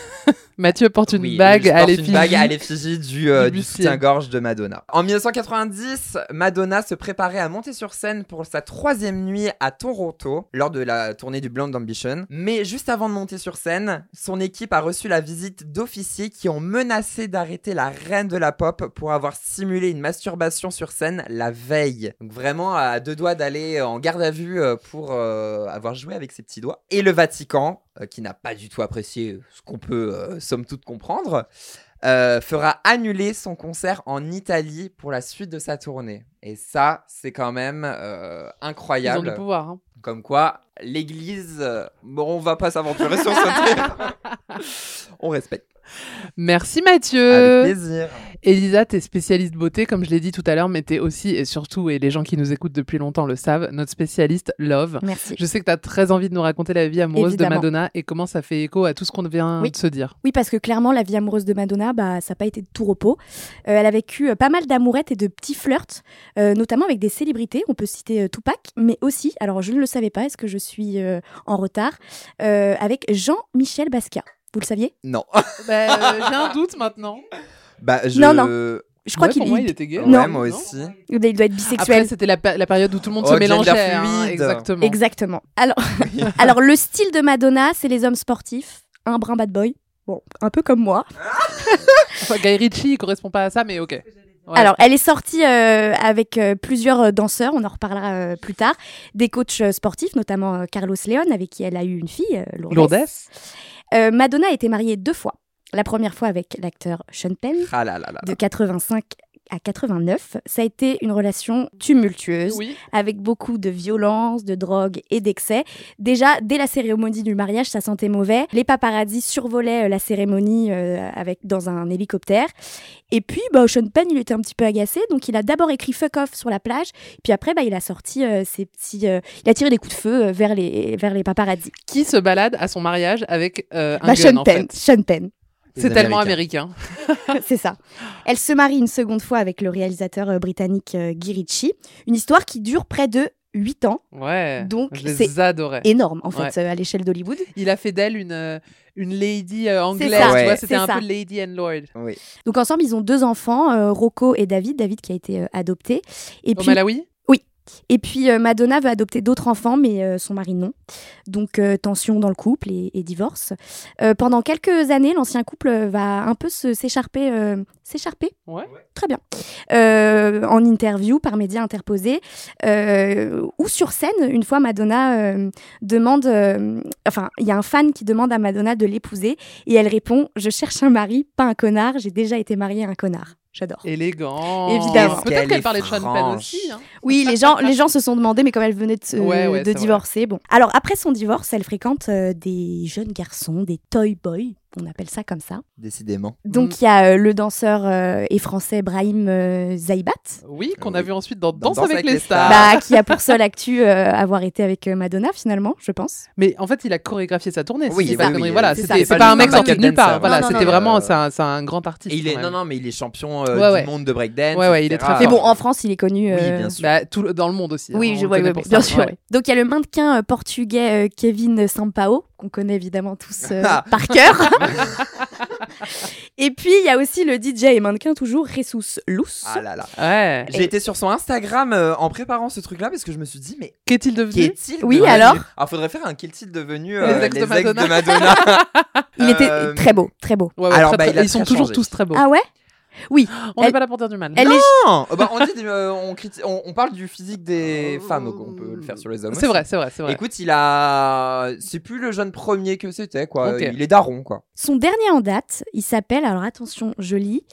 Mathieu porte une Oui, bague à l'effigie. du, euh, du soutien-gorge de Madonna. En 1990, Madonna se préparait à monter sur scène pour sa troisième nuit à Toronto, lors de la tournée du Blonde Ambition. Mais juste avant de monter sur scène, son équipe a reçu la visite d'officiers qui ont menacé d'arrêter la reine de la pop pour avoir simulé une masturbation sur scène la veille. Donc vraiment à deux doigts d'aller en garde à vue euh, pour euh, avoir joué avec ses petits doigts. Et le Vatican, qui n'a pas du tout apprécié ce qu'on peut euh, somme toute comprendre, euh, fera annuler son concert en Italie pour la suite de sa tournée. Et ça, c'est quand même euh, Ils ont incroyable. du pouvoir. hein. Comme quoi, l'Église, euh, bon, on va pas s'aventurer sur ce (laughs) terrain. on respecte. Merci Mathieu. Avec plaisir. Elisa, t'es spécialiste beauté, comme je l'ai dit tout à l'heure, mais t'es aussi, et surtout, et les gens qui nous écoutent depuis longtemps le savent, notre spécialiste love. Merci. Je sais que t'as très envie de nous raconter la vie amoureuse Évidemment. de Madonna et comment ça fait écho à tout ce qu'on vient Oui. de se dire. Oui, parce que clairement, la vie amoureuse de Madonna, bah, ça n'a pas été de tout repos. Euh, elle a vécu euh, pas mal d'amourettes et de petits flirts, euh, notamment avec des célébrités. On peut citer euh, Tupac, mais aussi, alors je ne le savais pas, est-ce que je suis euh, en retard, euh, avec Jean-Michel Basquiat. Vous le saviez? Non. Bah, (laughs) J'ai un doute maintenant. Bah, je... Non, non. Je crois Ouais, qu'il pour moi, il- était gay. Ouais, Non. moi Non aussi. il doit être bisexuel. Après, c'était la, période où tout le monde Oh, se mélangeait. hein, exactement. Exactement. Alors, (laughs) (laughs) alors, le style de Madonna, c'est les hommes sportifs, un brin bad boy. Bon, un peu comme moi. Enfin, Guy Ritchie, il correspond pas à ça, mais ok. Ouais. Alors, elle est sortie euh, avec euh, plusieurs euh, danseurs, on en reparlera euh, plus tard, des coachs sportifs, notamment euh, Carlos Leon, avec qui elle a eu une fille, euh, Lourdes. Lourdes. Euh, Madonna a été mariée deux fois. La première fois avec l'acteur Sean Penn, Ah là là là. de 85 à 89. Ça a été une relation tumultueuse, Oui. avec beaucoup de violence, de drogue et d'excès. Déjà, dès la cérémonie du mariage, ça sentait mauvais. Les paparazzis survolaient euh, la cérémonie euh, avec, dans un hélicoptère. Et puis, bah, Sean Penn, il était un petit peu agacé, donc il a d'abord écrit fuck off sur la plage, puis après, bah, il a sorti euh, ses petits. euh, il a tiré des coups de feu vers les, vers les paparazzis. Qui se balade à son mariage avec un Bah, gun, Sean en Penn. fait? Sean Penn. C'est tellement américain. (laughs) C'est ça. Elle se marie une seconde fois avec le réalisateur euh, britannique euh, Guy Ritchie. Une histoire qui dure près de 8 ans. Ouais. Donc, c'est. Énorme, en fait, Ouais. euh, à l'échelle d'Hollywood. Il a fait d'elle une, euh, une lady euh, anglaise, Ouais. c'était un ça. peu lady and lord. Oui. Donc, ensemble, ils ont deux enfants, euh, Rocco et David. David qui a été euh, adopté. Et Au puis, Malawi? Et puis euh, Madonna veut adopter d'autres enfants, mais euh, son mari non. Donc, euh, tension dans le couple et, et divorce. Pendant quelques années, l'ancien couple va un peu s'écharper. s'écharper Ouais. Très bien. En interview par médias interposés ou sur scène, une fois Madonna demande, enfin, il y a un fan qui demande à Madonna de l'épouser et elle répond Je cherche un mari, pas un connard, j'ai déjà été mariée à un connard. J'adore. Élégant. Évidemment. Peut-être Qu'elle parlait de Sean Penn aussi. hein. Oui, les gens, les gens se sont demandé, mais comme elle venait de, se- Ouais, ouais, de c'est divorcer, bon. Alors après son divorce, elle fréquente euh, des jeunes garçons, des toy boys, on appelle ça comme ça. Décidément. Donc Mm. il y a euh, le danseur euh, et français Brahim euh, Zaibat, Oui, qu'on a Oui. vu ensuite dans Dans Danse avec, les stars. bah, (laughs) qui a pour seule actu euh, avoir été avec euh, Madonna finalement, je pense. Mais en fait, il a chorégraphié sa tournée. Oui, c'est bah ça, oui, connerie. oui, voilà, c'est c'est c'est pas, pas un mec sorti de nulle part. Voilà, c'était vraiment, euh, c'est un, c'est un grand artiste. Et il est non non mais il est champion euh, Ouais, du monde de breakdance. Ouais, ouais, il est très Mais bon, en France, il est connu. Oui, euh, bien sûr. Bah, dans le monde aussi. Oui, hein, je vois, bien sûr. Donc il y a le mannequin euh, portugais euh, Kevin Sampao, qu'on connaît évidemment tous euh, par cœur. et puis il y a aussi le DJ et mannequin toujours, Jesus Luz. Ah là là. Ouais. J'ai été sur son Instagram euh, en préparant ce truc-là parce que je me suis dit mais Qu'est-il devenu qu'est-il Oui, devenu alors Alors faudrait faire un qu'est-il devenu Les euh, ex de les ex Madonna. de Madonna. Il était très beau, très beau. Ouais, ouais, Alors, très, bah, très- il a ils sont toujours changé. tous très beaux. Ah ouais? Oui. (gasps) on n'est elle- pas là pour dire du mal. Elle est... Non Oh, bah, on, dit, euh, on, criti- on, on parle du physique des femmes, donc on peut le faire sur les hommes. C'est aussi. vrai, c'est vrai, c'est vrai. Écoute, il a. C'est plus le jeune premier que c'était, quoi. Il est daron, quoi. Son dernier en date, il s'appelle, alors attention, je lis,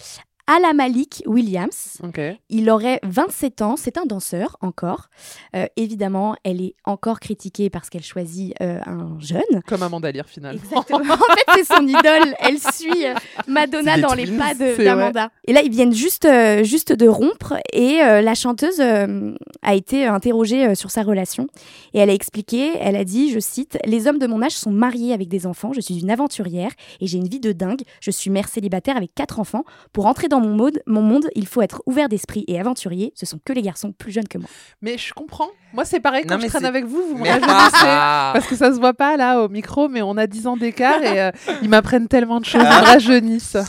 Alamalik Williams. Ok. Il aurait 27 ans, c'est un danseur encore. Euh, évidemment, elle est encore critiquée parce qu'elle choisit euh, un jeune. Comme Amanda Lear, finalement. Exactement. (laughs) en fait, c'est son idole. Elle suit euh, Madonna dans les pas d'Amanda. Et là, ils viennent juste, euh, juste de rompre et la chanteuse a été interrogée sur sa relation. Et elle a expliqué, elle a dit, je cite, Les hommes de mon âge sont mariés avec des enfants. Je suis une aventurière et j'ai une vie de dingue. Je suis mère célibataire avec quatre enfants. Pour rentrer dans dans mon mode, mon monde, il faut être ouvert d'esprit et aventurier. Ce sont que les garçons plus jeunes que moi. Mais je comprends. Moi, c'est pareil quand Non, je traîne avec vous, vous me. Ah. Parce que ça se voit pas là au micro, mais on a 10 ans d'écart et euh, ils m'apprennent tellement de choses, ils Ah. me rajeunissent. (laughs)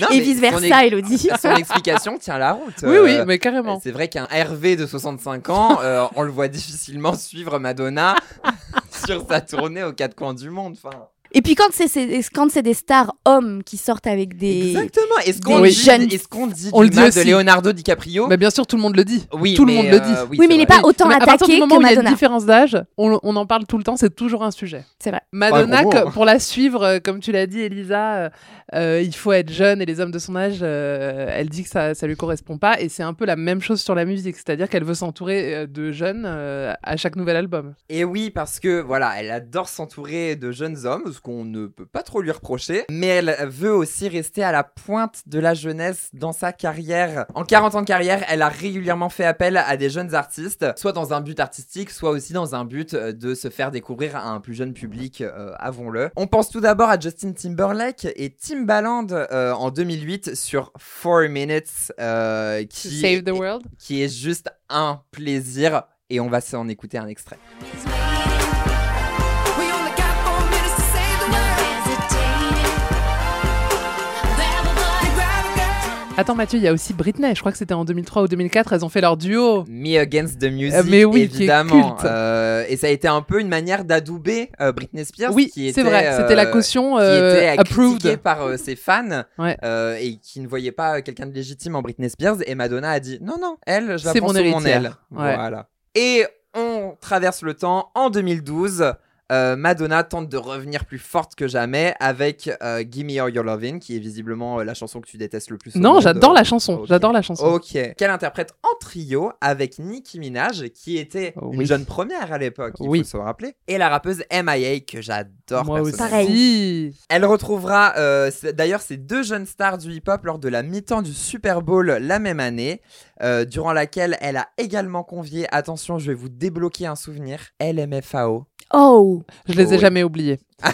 Non, Et son ex- Elodie. Son explication tient la route. Oui, Euh, oui, mais carrément. C'est vrai qu'un Hervé de 65 ans, euh, on le voit difficilement suivre Madonna (laughs) sur sa tournée aux quatre coins du monde. Enfin, Et puis quand c'est c'est- quand c'est des stars hommes qui sortent avec des exactement. Est-ce qu'on dit, jeunes- est-ce qu'on dit On du le dit aussi. de Leonardo DiCaprio Mais bien sûr, tout le monde le dit. Oui, tout le mais, monde le dit. euh, Oui, mais il n'est pas autant Mais à partir du attaqué moment que où il y a une Madonna. différence d'âge, on, on en parle tout le temps, c'est toujours un sujet. C'est vrai. Madonna, Ouais, bon, que- bon. pour la suivre, euh, comme tu l'as dit, Elisa, euh, il faut être jeune et les hommes de son âge, euh, elle dit que ça, ça lui correspond pas. Et c'est un peu la même chose sur la musique, c'est-à-dire qu'elle veut s'entourer de jeunes euh, à chaque nouvel album. Et oui, parce que voilà, elle adore s'entourer de jeunes hommes, qu'on ne peut pas trop lui reprocher. Mais elle veut aussi rester à la pointe de la jeunesse dans sa carrière. En 40 ans de carrière, elle a régulièrement fait appel à des jeunes artistes, soit dans un but artistique, soit aussi dans un but euh, de se faire découvrir à un plus jeune public, euh, avons-le. On pense tout d'abord à Justin Timberlake et Timbaland euh, en 2008 sur 4 Minutes, euh, qui, Save the World. qui est juste un plaisir. Et on va s'en écouter un extrait. Attends Mathieu, il y a aussi Britney, je crois que c'était en 2003 ou 2004, elles ont fait leur duo. Me Against the Music, Euh, mais oui, qui est évidemment. Euh, et ça a été un peu une manière d'adouber euh, Britney Spears. Oui, qui c'est vrai, c'était la caution qui était approved. par ses fans Ouais. et qui ne voyait pas quelqu'un de légitime en Britney Spears. Et Madonna a dit non, non, elle, je la prends mon sous mon aile. Ouais. Voilà. Et on traverse le temps. En 2012, euh, Madonna tente de revenir plus forte que jamais avec euh, Gimme All Your Lovin', qui est visiblement euh, la chanson que tu détestes le plus. Non, j'adore la chanson, Ok. j'adore la chanson. Ok. Qu'elle interprète en trio avec Nicki Minaj, qui était Oh, une jeune première à l'époque, il Oui. faut se rappeler. Et la rappeuse MIA, que j'adore Moi aussi. personnellement. Elle retrouvera euh, d'ailleurs ces deux jeunes stars du hip-hop lors de la mi-temps du Super Bowl la même année, euh, durant laquelle elle a également convié, attention, je vais vous débloquer un souvenir, LMFAO. Oh Je les ai Oui. jamais oubliés. (laughs) (laughs)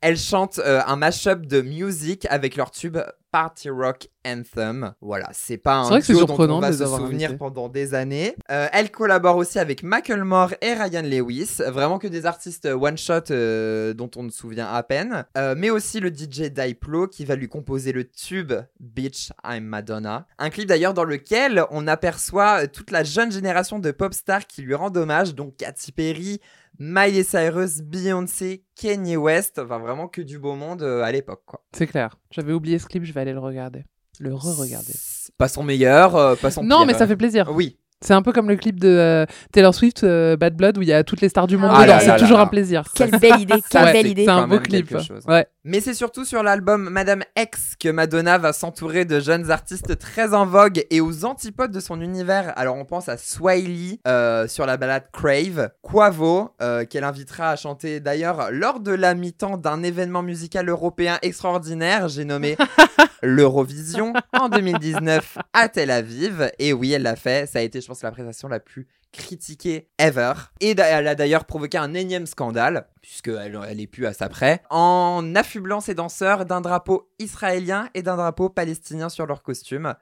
Elle chante euh, un mashup de music avec leur tube Party Rock Anthem. Voilà, c'est pas un duo dont on va se souvenir pendant des années. Euh, elle collabore aussi avec Macklemore et Ryan Lewis, vraiment que des artistes one shot euh, dont on ne se souvient à peine. Euh, mais aussi le DJ Diplo qui va lui composer le tube Bitch I'm Madonna. Un clip d'ailleurs dans lequel on aperçoit toute la jeune génération de pop stars qui lui rendent hommage, donc Katy Perry, Miley Cyrus, Beyoncé, Kanye West, enfin vraiment que du beau monde à l'époque quoi. C'est clair. J'avais oublié ce clip, je vais aller le regarder. Le re-regarder. Pas son meilleur, euh, pas son Non, pire, mais ça euh. fait plaisir. Oui. C'est un peu comme le clip de euh, Taylor Swift, euh, Bad Blood, où il y a toutes les stars du monde Ah dedans. là C'est là toujours là. un plaisir. Quelle belle idée, (laughs) quelle Ouais, belle idée. C'est un quand beau même clip. quelque chose. Ouais. Mais c'est surtout sur l'album Madame X que Madonna va s'entourer de jeunes artistes très en vogue et aux antipodes de son univers. Alors on pense à Swiley euh, sur la balade Crave, Quavo euh, qu'elle invitera à chanter d'ailleurs lors de la mi-temps d'un événement musical européen extraordinaire, j'ai nommé (laughs) l'Eurovision en 2019 à Tel Aviv. Et oui, elle l'a fait. Ça a été, je pense, la prestation la plus critiquée ever. Et elle a d'ailleurs provoqué un énième scandale, puisqu'elle elle est plus à sa près, en affublant ses danseurs d'un drapeau israélien et d'un drapeau palestinien sur leur costume.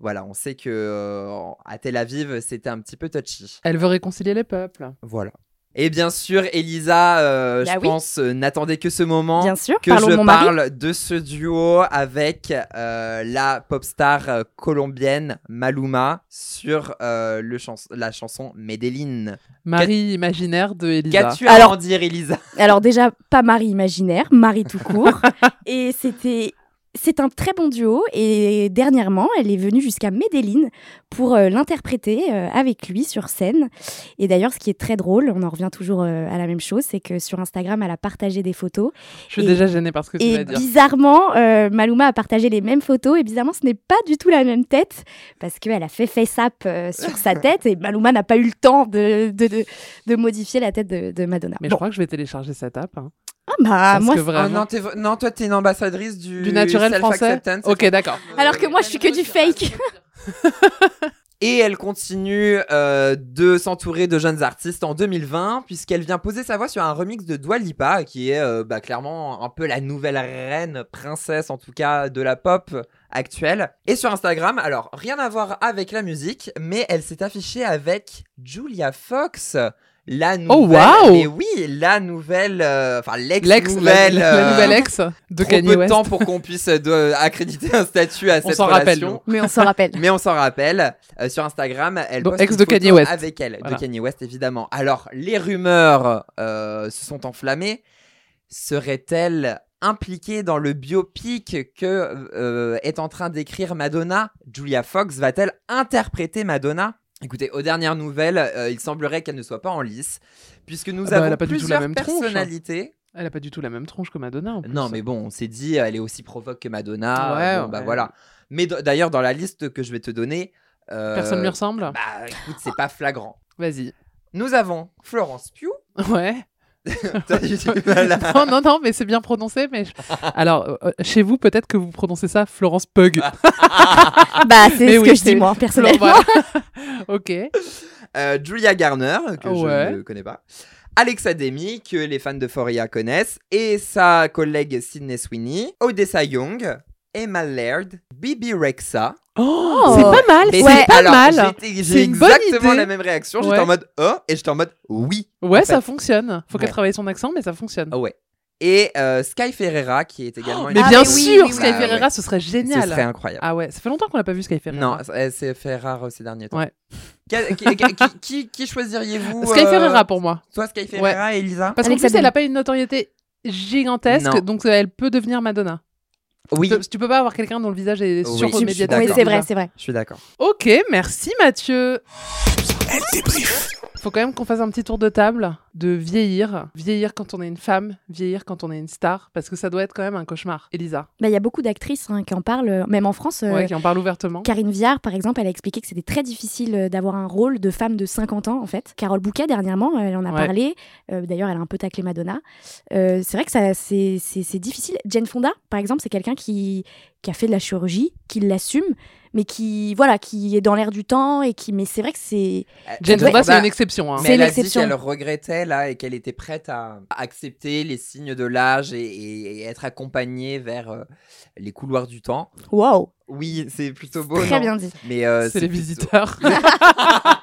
Voilà, on sait que euh, à Tel Aviv, c'était un petit peu touchy. Elle veut réconcilier les peuples. Voilà. Et bien sûr, Elisa, euh, Bah je oui. pense, euh, n'attendait que ce moment Bien sûr, que je mari. parle de ce duo avec euh, la pop star euh, colombienne Maluma sur euh, le chans- la chanson Medellin. Marie imaginaire de Elisa. Qu'as-tu à Alors- en dire, Elisa? Alors déjà, pas Marie imaginaire, Marie tout court. (laughs) et c'était... C'est un très bon duo et dernièrement, elle est venue jusqu'à Medellin pour euh, l'interpréter euh, avec lui sur scène. Et d'ailleurs, ce qui est très drôle, on en revient toujours euh, à la même chose, c'est que sur Instagram, elle a partagé des photos. Je suis Et- déjà gênée par ce que tu Et vas dire. bizarrement, Maluma a partagé les mêmes photos et bizarrement, ce n'est pas du tout la même tête parce qu'elle a fait face-up euh, sur sa (laughs) tête et Maluma n'a pas eu le temps de, de, de, de modifier la tête de, de Madonna. Mais Bon. je crois que je vais télécharger cette app. hein. Ah bah, Parce moi, que c'est- Ah vraiment. non, non, toi, t'es une ambassadrice du, Du naturel français. Ok, d'accord. alors que moi, je suis que du fake. (laughs) (laughs) Et elle continue euh, de s'entourer de jeunes artistes en 2020, puisqu'elle vient poser sa voix sur un remix de Dua Lipa, qui est euh, bah, clairement un peu la nouvelle reine, princesse en tout cas, de la pop actuelle. Et sur Instagram, alors rien à voir avec la musique, mais elle s'est affichée avec Julia Fox. La nouvelle, Oh, waouh mais oui, la nouvelle, euh, enfin L'ex, l'ex-nouvelle, la, la euh, nouvelle ex (laughs) de trop Kanye peu de West. temps pour qu'on puisse euh, de- accréditer un statut à On cette s'en rappelle, relation. Mais on s'en rappelle. (laughs) Mais on s'en rappelle. Euh, sur Instagram, elle Donc, poste ex une de photo Kanye West. avec elle, Voilà. de Kanye West évidemment. Alors, les rumeurs euh, se sont enflammées. Serait-elle impliquée dans le biopic que euh, est en train d'écrire Madonna? Julia Fox va-t-elle interpréter Madonna? Écoutez, aux dernières nouvelles, euh, il semblerait qu'elle ne soit pas en lice, puisque nous Ah bah, elle avons a pas du tout la plusieurs même tronche, hein. personnalités. Elle a pas du tout la même tronche que Madonna. En plus. Non, mais bon, on s'est dit, elle est aussi provoque que Madonna. Ouais, bon, bah voilà. Mais d'ailleurs, dans la liste que je vais te donner, euh, Personne lui ressemble? Bah, écoute, c'est pas flagrant. Vas-y. Nous avons Florence Pugh. Ouais. (laughs) À- non, non, non, mais c'est bien prononcé. Mais je- alors, euh, chez vous, peut-être que vous prononcez ça Florence Pug. (laughs) Bah, c'est ce oui, que je dis, moi, (laughs) personnellement. Voilà. ok. Euh, Julia Garner, que Ouais. je ne connais pas. Alexa Demi, que les fans d'Euphoria connaissent. Et sa collègue Sydney Sweeney. Odessa Young. Emma Laird. Bibi Rexa. Oh, c'est pas mal. C'est c'est- pas alors, mal. j'ai C'est exactement idée. la même réaction. J'étais Ouais. en mode oh et j'étais en mode oui. Ouais, en ça fonctionne. Faut qu'elle Ouais. travaille son accent, mais ça fonctionne. Ah ouais. Et euh, Sky Ferreira, qui est également une Mais Ah, bien mais oui, sûr, oui, Sky. Bah, Ferreira, ouais. ce serait génial. Ce serait incroyable. Ah ouais, ça fait longtemps qu'on l'a pas vu Sky Ferreira. Non, elle s'est fait rare ces derniers temps. Ouais. Qui, qui- qui- qui- qui choisiriez-vous Sky euh, Ferreira pour moi. Toi, Sky Ferreira et Elisa? Parce qu'en plus, elle a pas une notoriété gigantesque, Non. donc euh, elle peut devenir Madonna. Oui, Tu peux, tu peux pas avoir quelqu'un dont le visage est Oui, sur. Oui, c'est vrai, c'est vrai. je suis d'accord. Ok, merci Mathieu. Elle débrief. Faut quand même qu'on fasse un petit tour de table de vieillir. Vieillir quand on est une femme, vieillir quand on est une star, parce que ça doit être quand même un cauchemar. Elisa, Bah, Il y a beaucoup d'actrices hein, qui en parlent, euh, même en France. euh, ouais, qui en parle ouvertement. Karine Viard, par exemple, elle a expliqué que c'était très difficile euh, d'avoir un rôle de femme de 50 ans, en fait. Carole Bouquet, dernièrement, elle en a Ouais. parlé. Euh, D'ailleurs, elle a un peu taclé Madonna. Euh, c'est vrai que ça, c'est c'est- c'est difficile. Jane Fonda, par exemple, c'est quelqu'un qui, qui a fait de la chirurgie, qui l'assume, mais qui, voilà, qui est dans l'air du temps et qui. Mais c'est vrai que c'est. Jane. Fonda, c'est Bah, une exception. Hein. Mais elle a dit qu'elle regrettait là et qu'elle était prête à accepter les signes de l'âge et, et- et être accompagnée vers euh, les couloirs du temps. Waouh! Oui, c'est plutôt beau. Très non bien dit. Mais euh, c'est les plutôt- visiteurs. (laughs)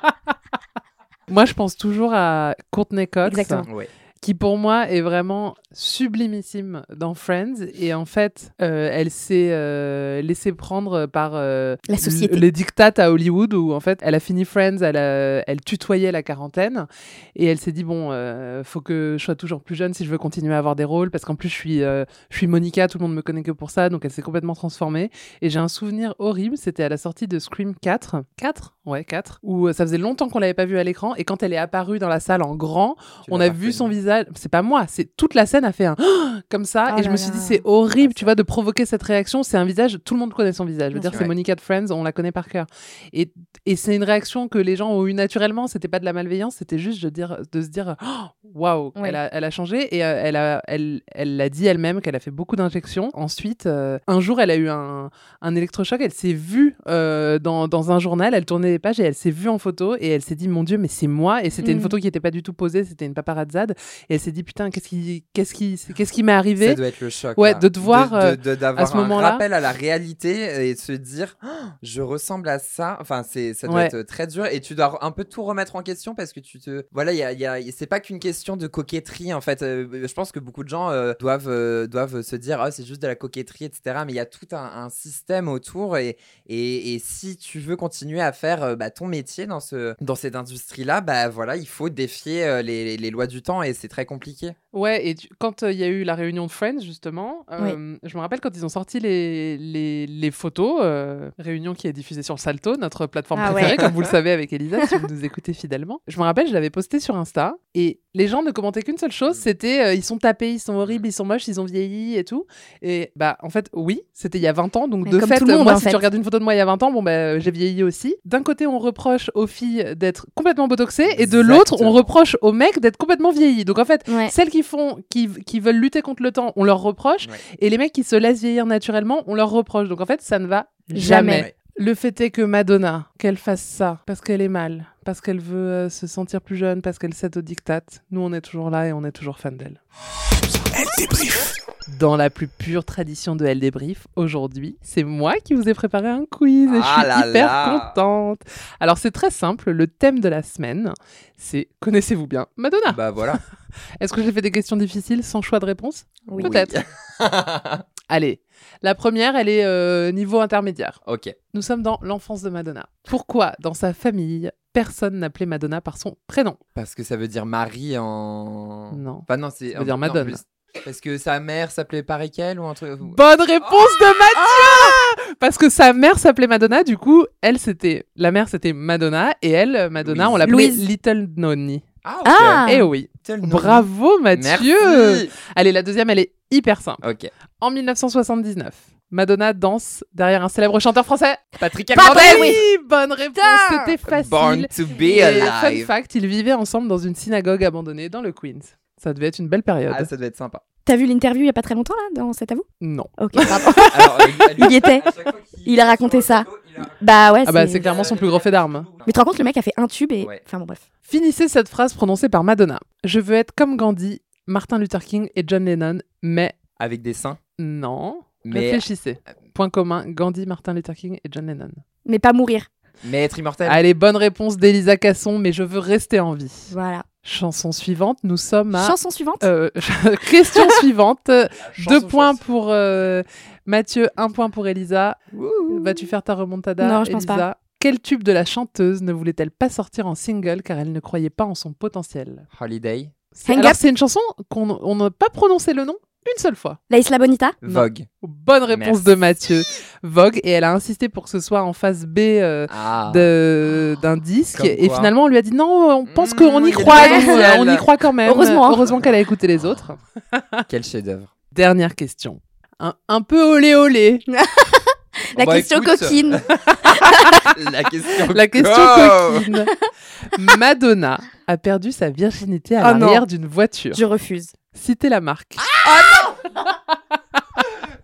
(laughs) Moi, je pense toujours à Courtney Cox, Exactement. Ouais. Qui pour moi est vraiment sublimissime dans Friends. Et en fait, euh, elle s'est euh, laissée prendre par euh, La société. le- les dictates à Hollywood, où en fait, elle a fini Friends, elle, a- elle tutoyait la quarantaine, et elle s'est dit bon, euh, faut que je sois toujours plus jeune si je veux continuer à avoir des rôles, parce qu'en plus je suis, euh, je suis Monica, tout le monde me connaît que pour ça, donc elle s'est complètement transformée. Et j'ai un souvenir horrible, c'était à la sortie de Scream 4, 4 Ouais, 4, où euh, ça faisait longtemps qu'on l'avait pas vue à l'écran, et quand elle est apparue dans la salle en grand, Tu on a vu son visage, c'est pas moi, c'est toute la scène a fait un (gasps) comme ça, Oh et je me suis dit c'est horrible, tu vois, de provoquer cette réaction. C'est un visage, tout le monde connaît son visage. Je veux Bien dire, c'est. Monica de Friends, on la connaît par cœur. Et, et c'est une réaction que les gens ont eu naturellement. C'était pas de la malveillance, c'était juste de dire, de se dire, (gasps) waouh, Ouais. elle, a, elle a changé et euh, elle a, elle, elle l'a dit elle-même qu'elle a fait beaucoup d'injections. Ensuite, euh, un jour, elle a eu un, un électrochoc. Elle s'est vue euh, dans, dans un journal. Elle tournait pages et elle s'est vue en photo et elle s'est dit, mon Dieu, mais c'est moi. Et c'était une Mhm. photo qui était pas du tout posée. C'était une paparazzade. Et elle s'est dit, putain, qu'est-ce qui, qu'est-ce qui, qu'est-ce qui m'est Ça arrivé doit être le choc. Ouais, là. de te voir, de, euh, de- d'avoir à ce un moment-là. rappel à la réalité et de se dire, Oh, je ressemble à ça. Enfin, c'est, ça doit Ouais. être très dur et tu dois un peu tout remettre en question parce que tu te, voilà, il y a, il y a- c'est pas qu'une question de coquetterie en fait. Euh, je pense que beaucoup de gens euh, doivent, euh, doivent se dire, ah, c'est juste de la coquetterie, etc. Mais il y a tout un, un système autour et, et, et si tu veux continuer à faire euh, bah, ton métier dans ce, dans cette industrie-là, bah voilà, il faut défier euh, les, les lois du temps et c'est très compliqué. Ouais, et tu- quand euh, il y a eu la réunion de Friends, justement, euh, je me rappelle quand ils ont sorti les, les, les photos, euh, réunion qui est diffusée sur Salto, notre plateforme Ah préférée, ouais. comme vous le (laughs) savez avec Elisa, si vous nous écoutez fidèlement. Je me rappelle, je l'avais posté sur Insta, et les gens ne commentaient qu'une seule chose, c'était euh, ils sont tapés, ils sont horribles, ils sont moches, ils ont vieilli et tout. Et bah, en fait, oui, c'était il y a 20 ans, donc Mais de comme fait, tout le monde, moi, en si fait. tu regardes une photo de moi il y a 20 ans, bon, bah, j'ai vieilli aussi. D'un côté, on reproche aux filles d'être complètement botoxées, et de l'autre, on reproche aux mecs d'être complètement vieillis. Donc en fait, Ouais. celles qui font, qui, qui veulent lutter contre le temps, on leur reproche. Ouais. Et les mecs qui se laissent vieillir naturellement, on leur reproche. Donc en fait, ça ne va Jamais. Le fait est que Madonna, qu'elle fasse ça parce qu'elle est mal, parce qu'elle veut euh, se sentir plus jeune, parce qu'elle cède au diktat, nous on est toujours là et on est toujours fan d'elle. Débrief. Dans la plus pure tradition de Elle débrief, aujourd'hui, c'est moi qui vous ai préparé un quiz et je Ah suis là hyper là. contente. Alors c'est très simple, le thème de la semaine, c'est connaissez-vous bien Madonna? Bah voilà. (laughs) Est-ce que j'ai fait des questions difficiles sans choix de réponse? Oui. Peut-être. Allez, la première, elle est euh, niveau intermédiaire. ok. Nous sommes dans l'enfance de Madonna. Pourquoi, dans sa famille, personne n'appelait Madonna par son prénom? Parce que ça veut dire Marie en. Non. Enfin, non, c'est. Ça veut dire non, Madonna. plus. Parce que sa mère s'appelait pareil qu'elle ou un truc. Bonne réponse de Mathieu Parce que sa mère s'appelait Madonna, du coup, elle, c'était... La mère, c'était Madonna, et elle, Madonna, Louise. on l'appelait. Little Nonni. Ah, ok. Ah Eh oui. Bravo, Mathieu Merci. Allez, la deuxième, elle est hyper simple. Ok. En 1979, Madonna danse derrière un célèbre chanteur français. Patrick Patrick Hernandez. Oui, bonne réponse, c'était facile. Born to be Et fun alive. fact, ils vivaient ensemble dans une synagogue abandonnée dans le Queens. Ça devait être une belle période. Ah, ça doit être sympa. T'as vu l'interview il y a pas très longtemps là dans cet avou? Non. Ok, (laughs) pardon. Alors, euh, lui- (laughs) Il y était. à Il a raconté ça. bah ouais. Ah bah c'est clairement son plus gros fait d'armes. Mais tu te rends compte le mec a fait un tube et Ouais. enfin bon bref. Finissez cette phrase prononcée par Madonna. Je veux être comme Gandhi, Martin Luther King et John Lennon, mais Avec des seins. non. Mais, Réfléchissez. Point commun, Gandhi, Martin Luther King et John Lennon. Mais pas mourir. mais être immortel. Allez, bonne réponse d'Elisa Casson, mais je veux rester en vie. Voilà. Chanson suivante, nous sommes à... Chanson suivante. Euh, (laughs) question (laughs) suivante. Deux points chanson. pour euh, Mathieu, un point pour Elisa. Vas-tu faire ta remontada Non, je pense Elisa pas. Quel tube de la chanteuse ne voulait-elle pas sortir en single car elle ne croyait pas en son potentiel? Holiday. C'est- une chanson qu'on on n'a pas prononcé le nom? Une seule fois. La Isla Bonita. Non. Vogue. Bonne réponse Merci. de Mathieu. Vogue, et elle a insisté pour que ce soit en phase B euh, Ah. de- d'un disque. Et finalement, on lui a dit non, on pense Mmh, qu'on y croit, donc, euh, potentiel. on y croit quand même. Heureusement. Heureusement qu'elle a écouté les autres. (laughs) Quel chef-d'œuvre. Dernière question. Un, un peu olé olé. (laughs) La bah, question écoute. coquine. (laughs) La question. La question go. coquine. Madonna a perdu sa virginité à Oh l'arrière d'une voiture. Je refuse. Citez la marque. (laughs)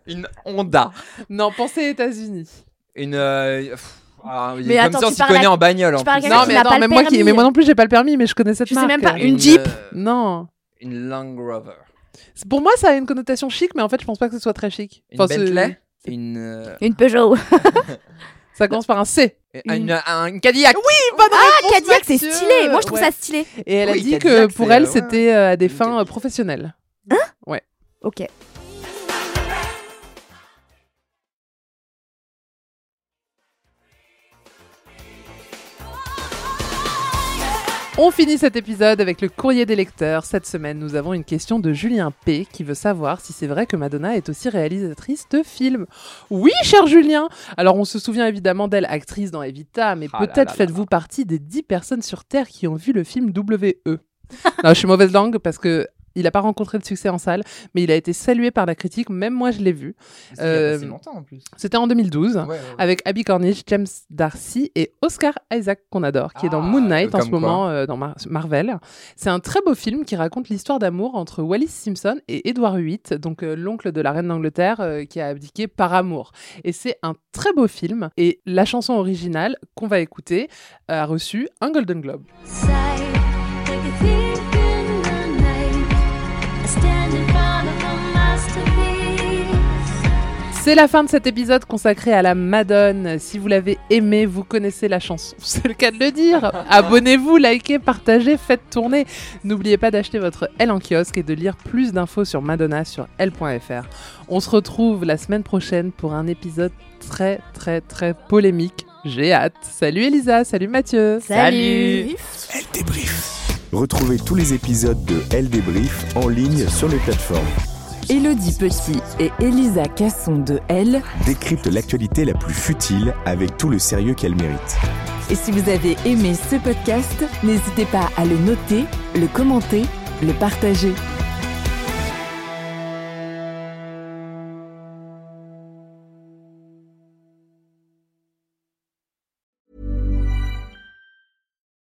Une Honda. non, pensez États-Unis. Une. euh, pff, ah, Mais comme attends, si on tu s'y parles connaît à- en bagnole. tu en parles à plus. quelqu'un Non, qui mais, n'a attends, pas le mais moi, qui, permis. mais moi non plus, j'ai pas le permis, mais je connais cette Je sais marque. même pas, Une, Une Jeep euh, Non. Une Land Rover. C'est- Pour moi, ça a une connotation chic, mais en fait, je pense pas que ce soit très chic. Une Enfin, c'est- Bentley. Une. euh, Une Peugeot. (laughs) Ça commence par un C. Une, un- une Cadillac. Oui, bonne Ah, Cadillac, c'est Mathieu. stylé. Moi, je trouve Ouais. ça stylé. Et elle a Oui, dit Cadillac, que pour c'est, elle, euh, ouais. c'était euh, à des Une fins Cadillac. euh, professionnelles. Ok. On finit cet épisode avec le courrier des lecteurs. Cette semaine, nous avons une question de Julien P qui veut savoir si c'est vrai que Madonna est aussi réalisatrice de films. Oui, cher Julien Alors, on se souvient évidemment d'elle, actrice dans Evita, mais Ah peut-être faites-vous partie des 10 personnes sur Terre qui ont vu le film WE. non, je suis mauvaise langue parce que il n'a pas rencontré de succès en salle, mais il a été salué par la critique. Même moi, je l'ai vu. Euh, si longtemps en plus. C'était en 2012 Ouais, ouais, ouais. avec Abby Cornish, James Darcy et Oscar Isaac qu'on adore, qui est dans Ah, Moon Knight en comme ce quoi. moment euh, dans Mar- Marvel. C'est un très beau film qui raconte l'histoire d'amour entre Wallis Simpson et Edward VIII, donc euh, l'oncle de la reine d'Angleterre euh, qui a abdiqué par amour. Et c'est un très beau film. Et la chanson originale qu'on va écouter a reçu un Golden Globe. C'est la fin de cet épisode consacré à la Madone. Si vous l'avez aimé, vous connaissez la chanson. (laughs) C'est le cas de le dire. Abonnez-vous, likez, partagez, faites tourner. N'oubliez pas d'acheter votre L en kiosque et de lire plus d'infos sur Madonna sur L.fr. On se retrouve la semaine prochaine pour un épisode très très très polémique. J'ai hâte. Salut Elisa, salut Mathieu. Salut. Elle débrief. Retrouvez tous les épisodes de Elle débrief en ligne sur les plateformes. Élodie Petit et Elisa Casson de Elle. Décrypte l'actualité la plus futile avec tout le sérieux qu'elle mérite. Et si vous avez aimé ce podcast, n'hésitez pas à le noter, le commenter, le partager.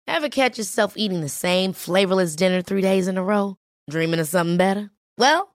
Ever catch yourself eating the same flavorless dinner three days in a row? Dreaming of something better? Well,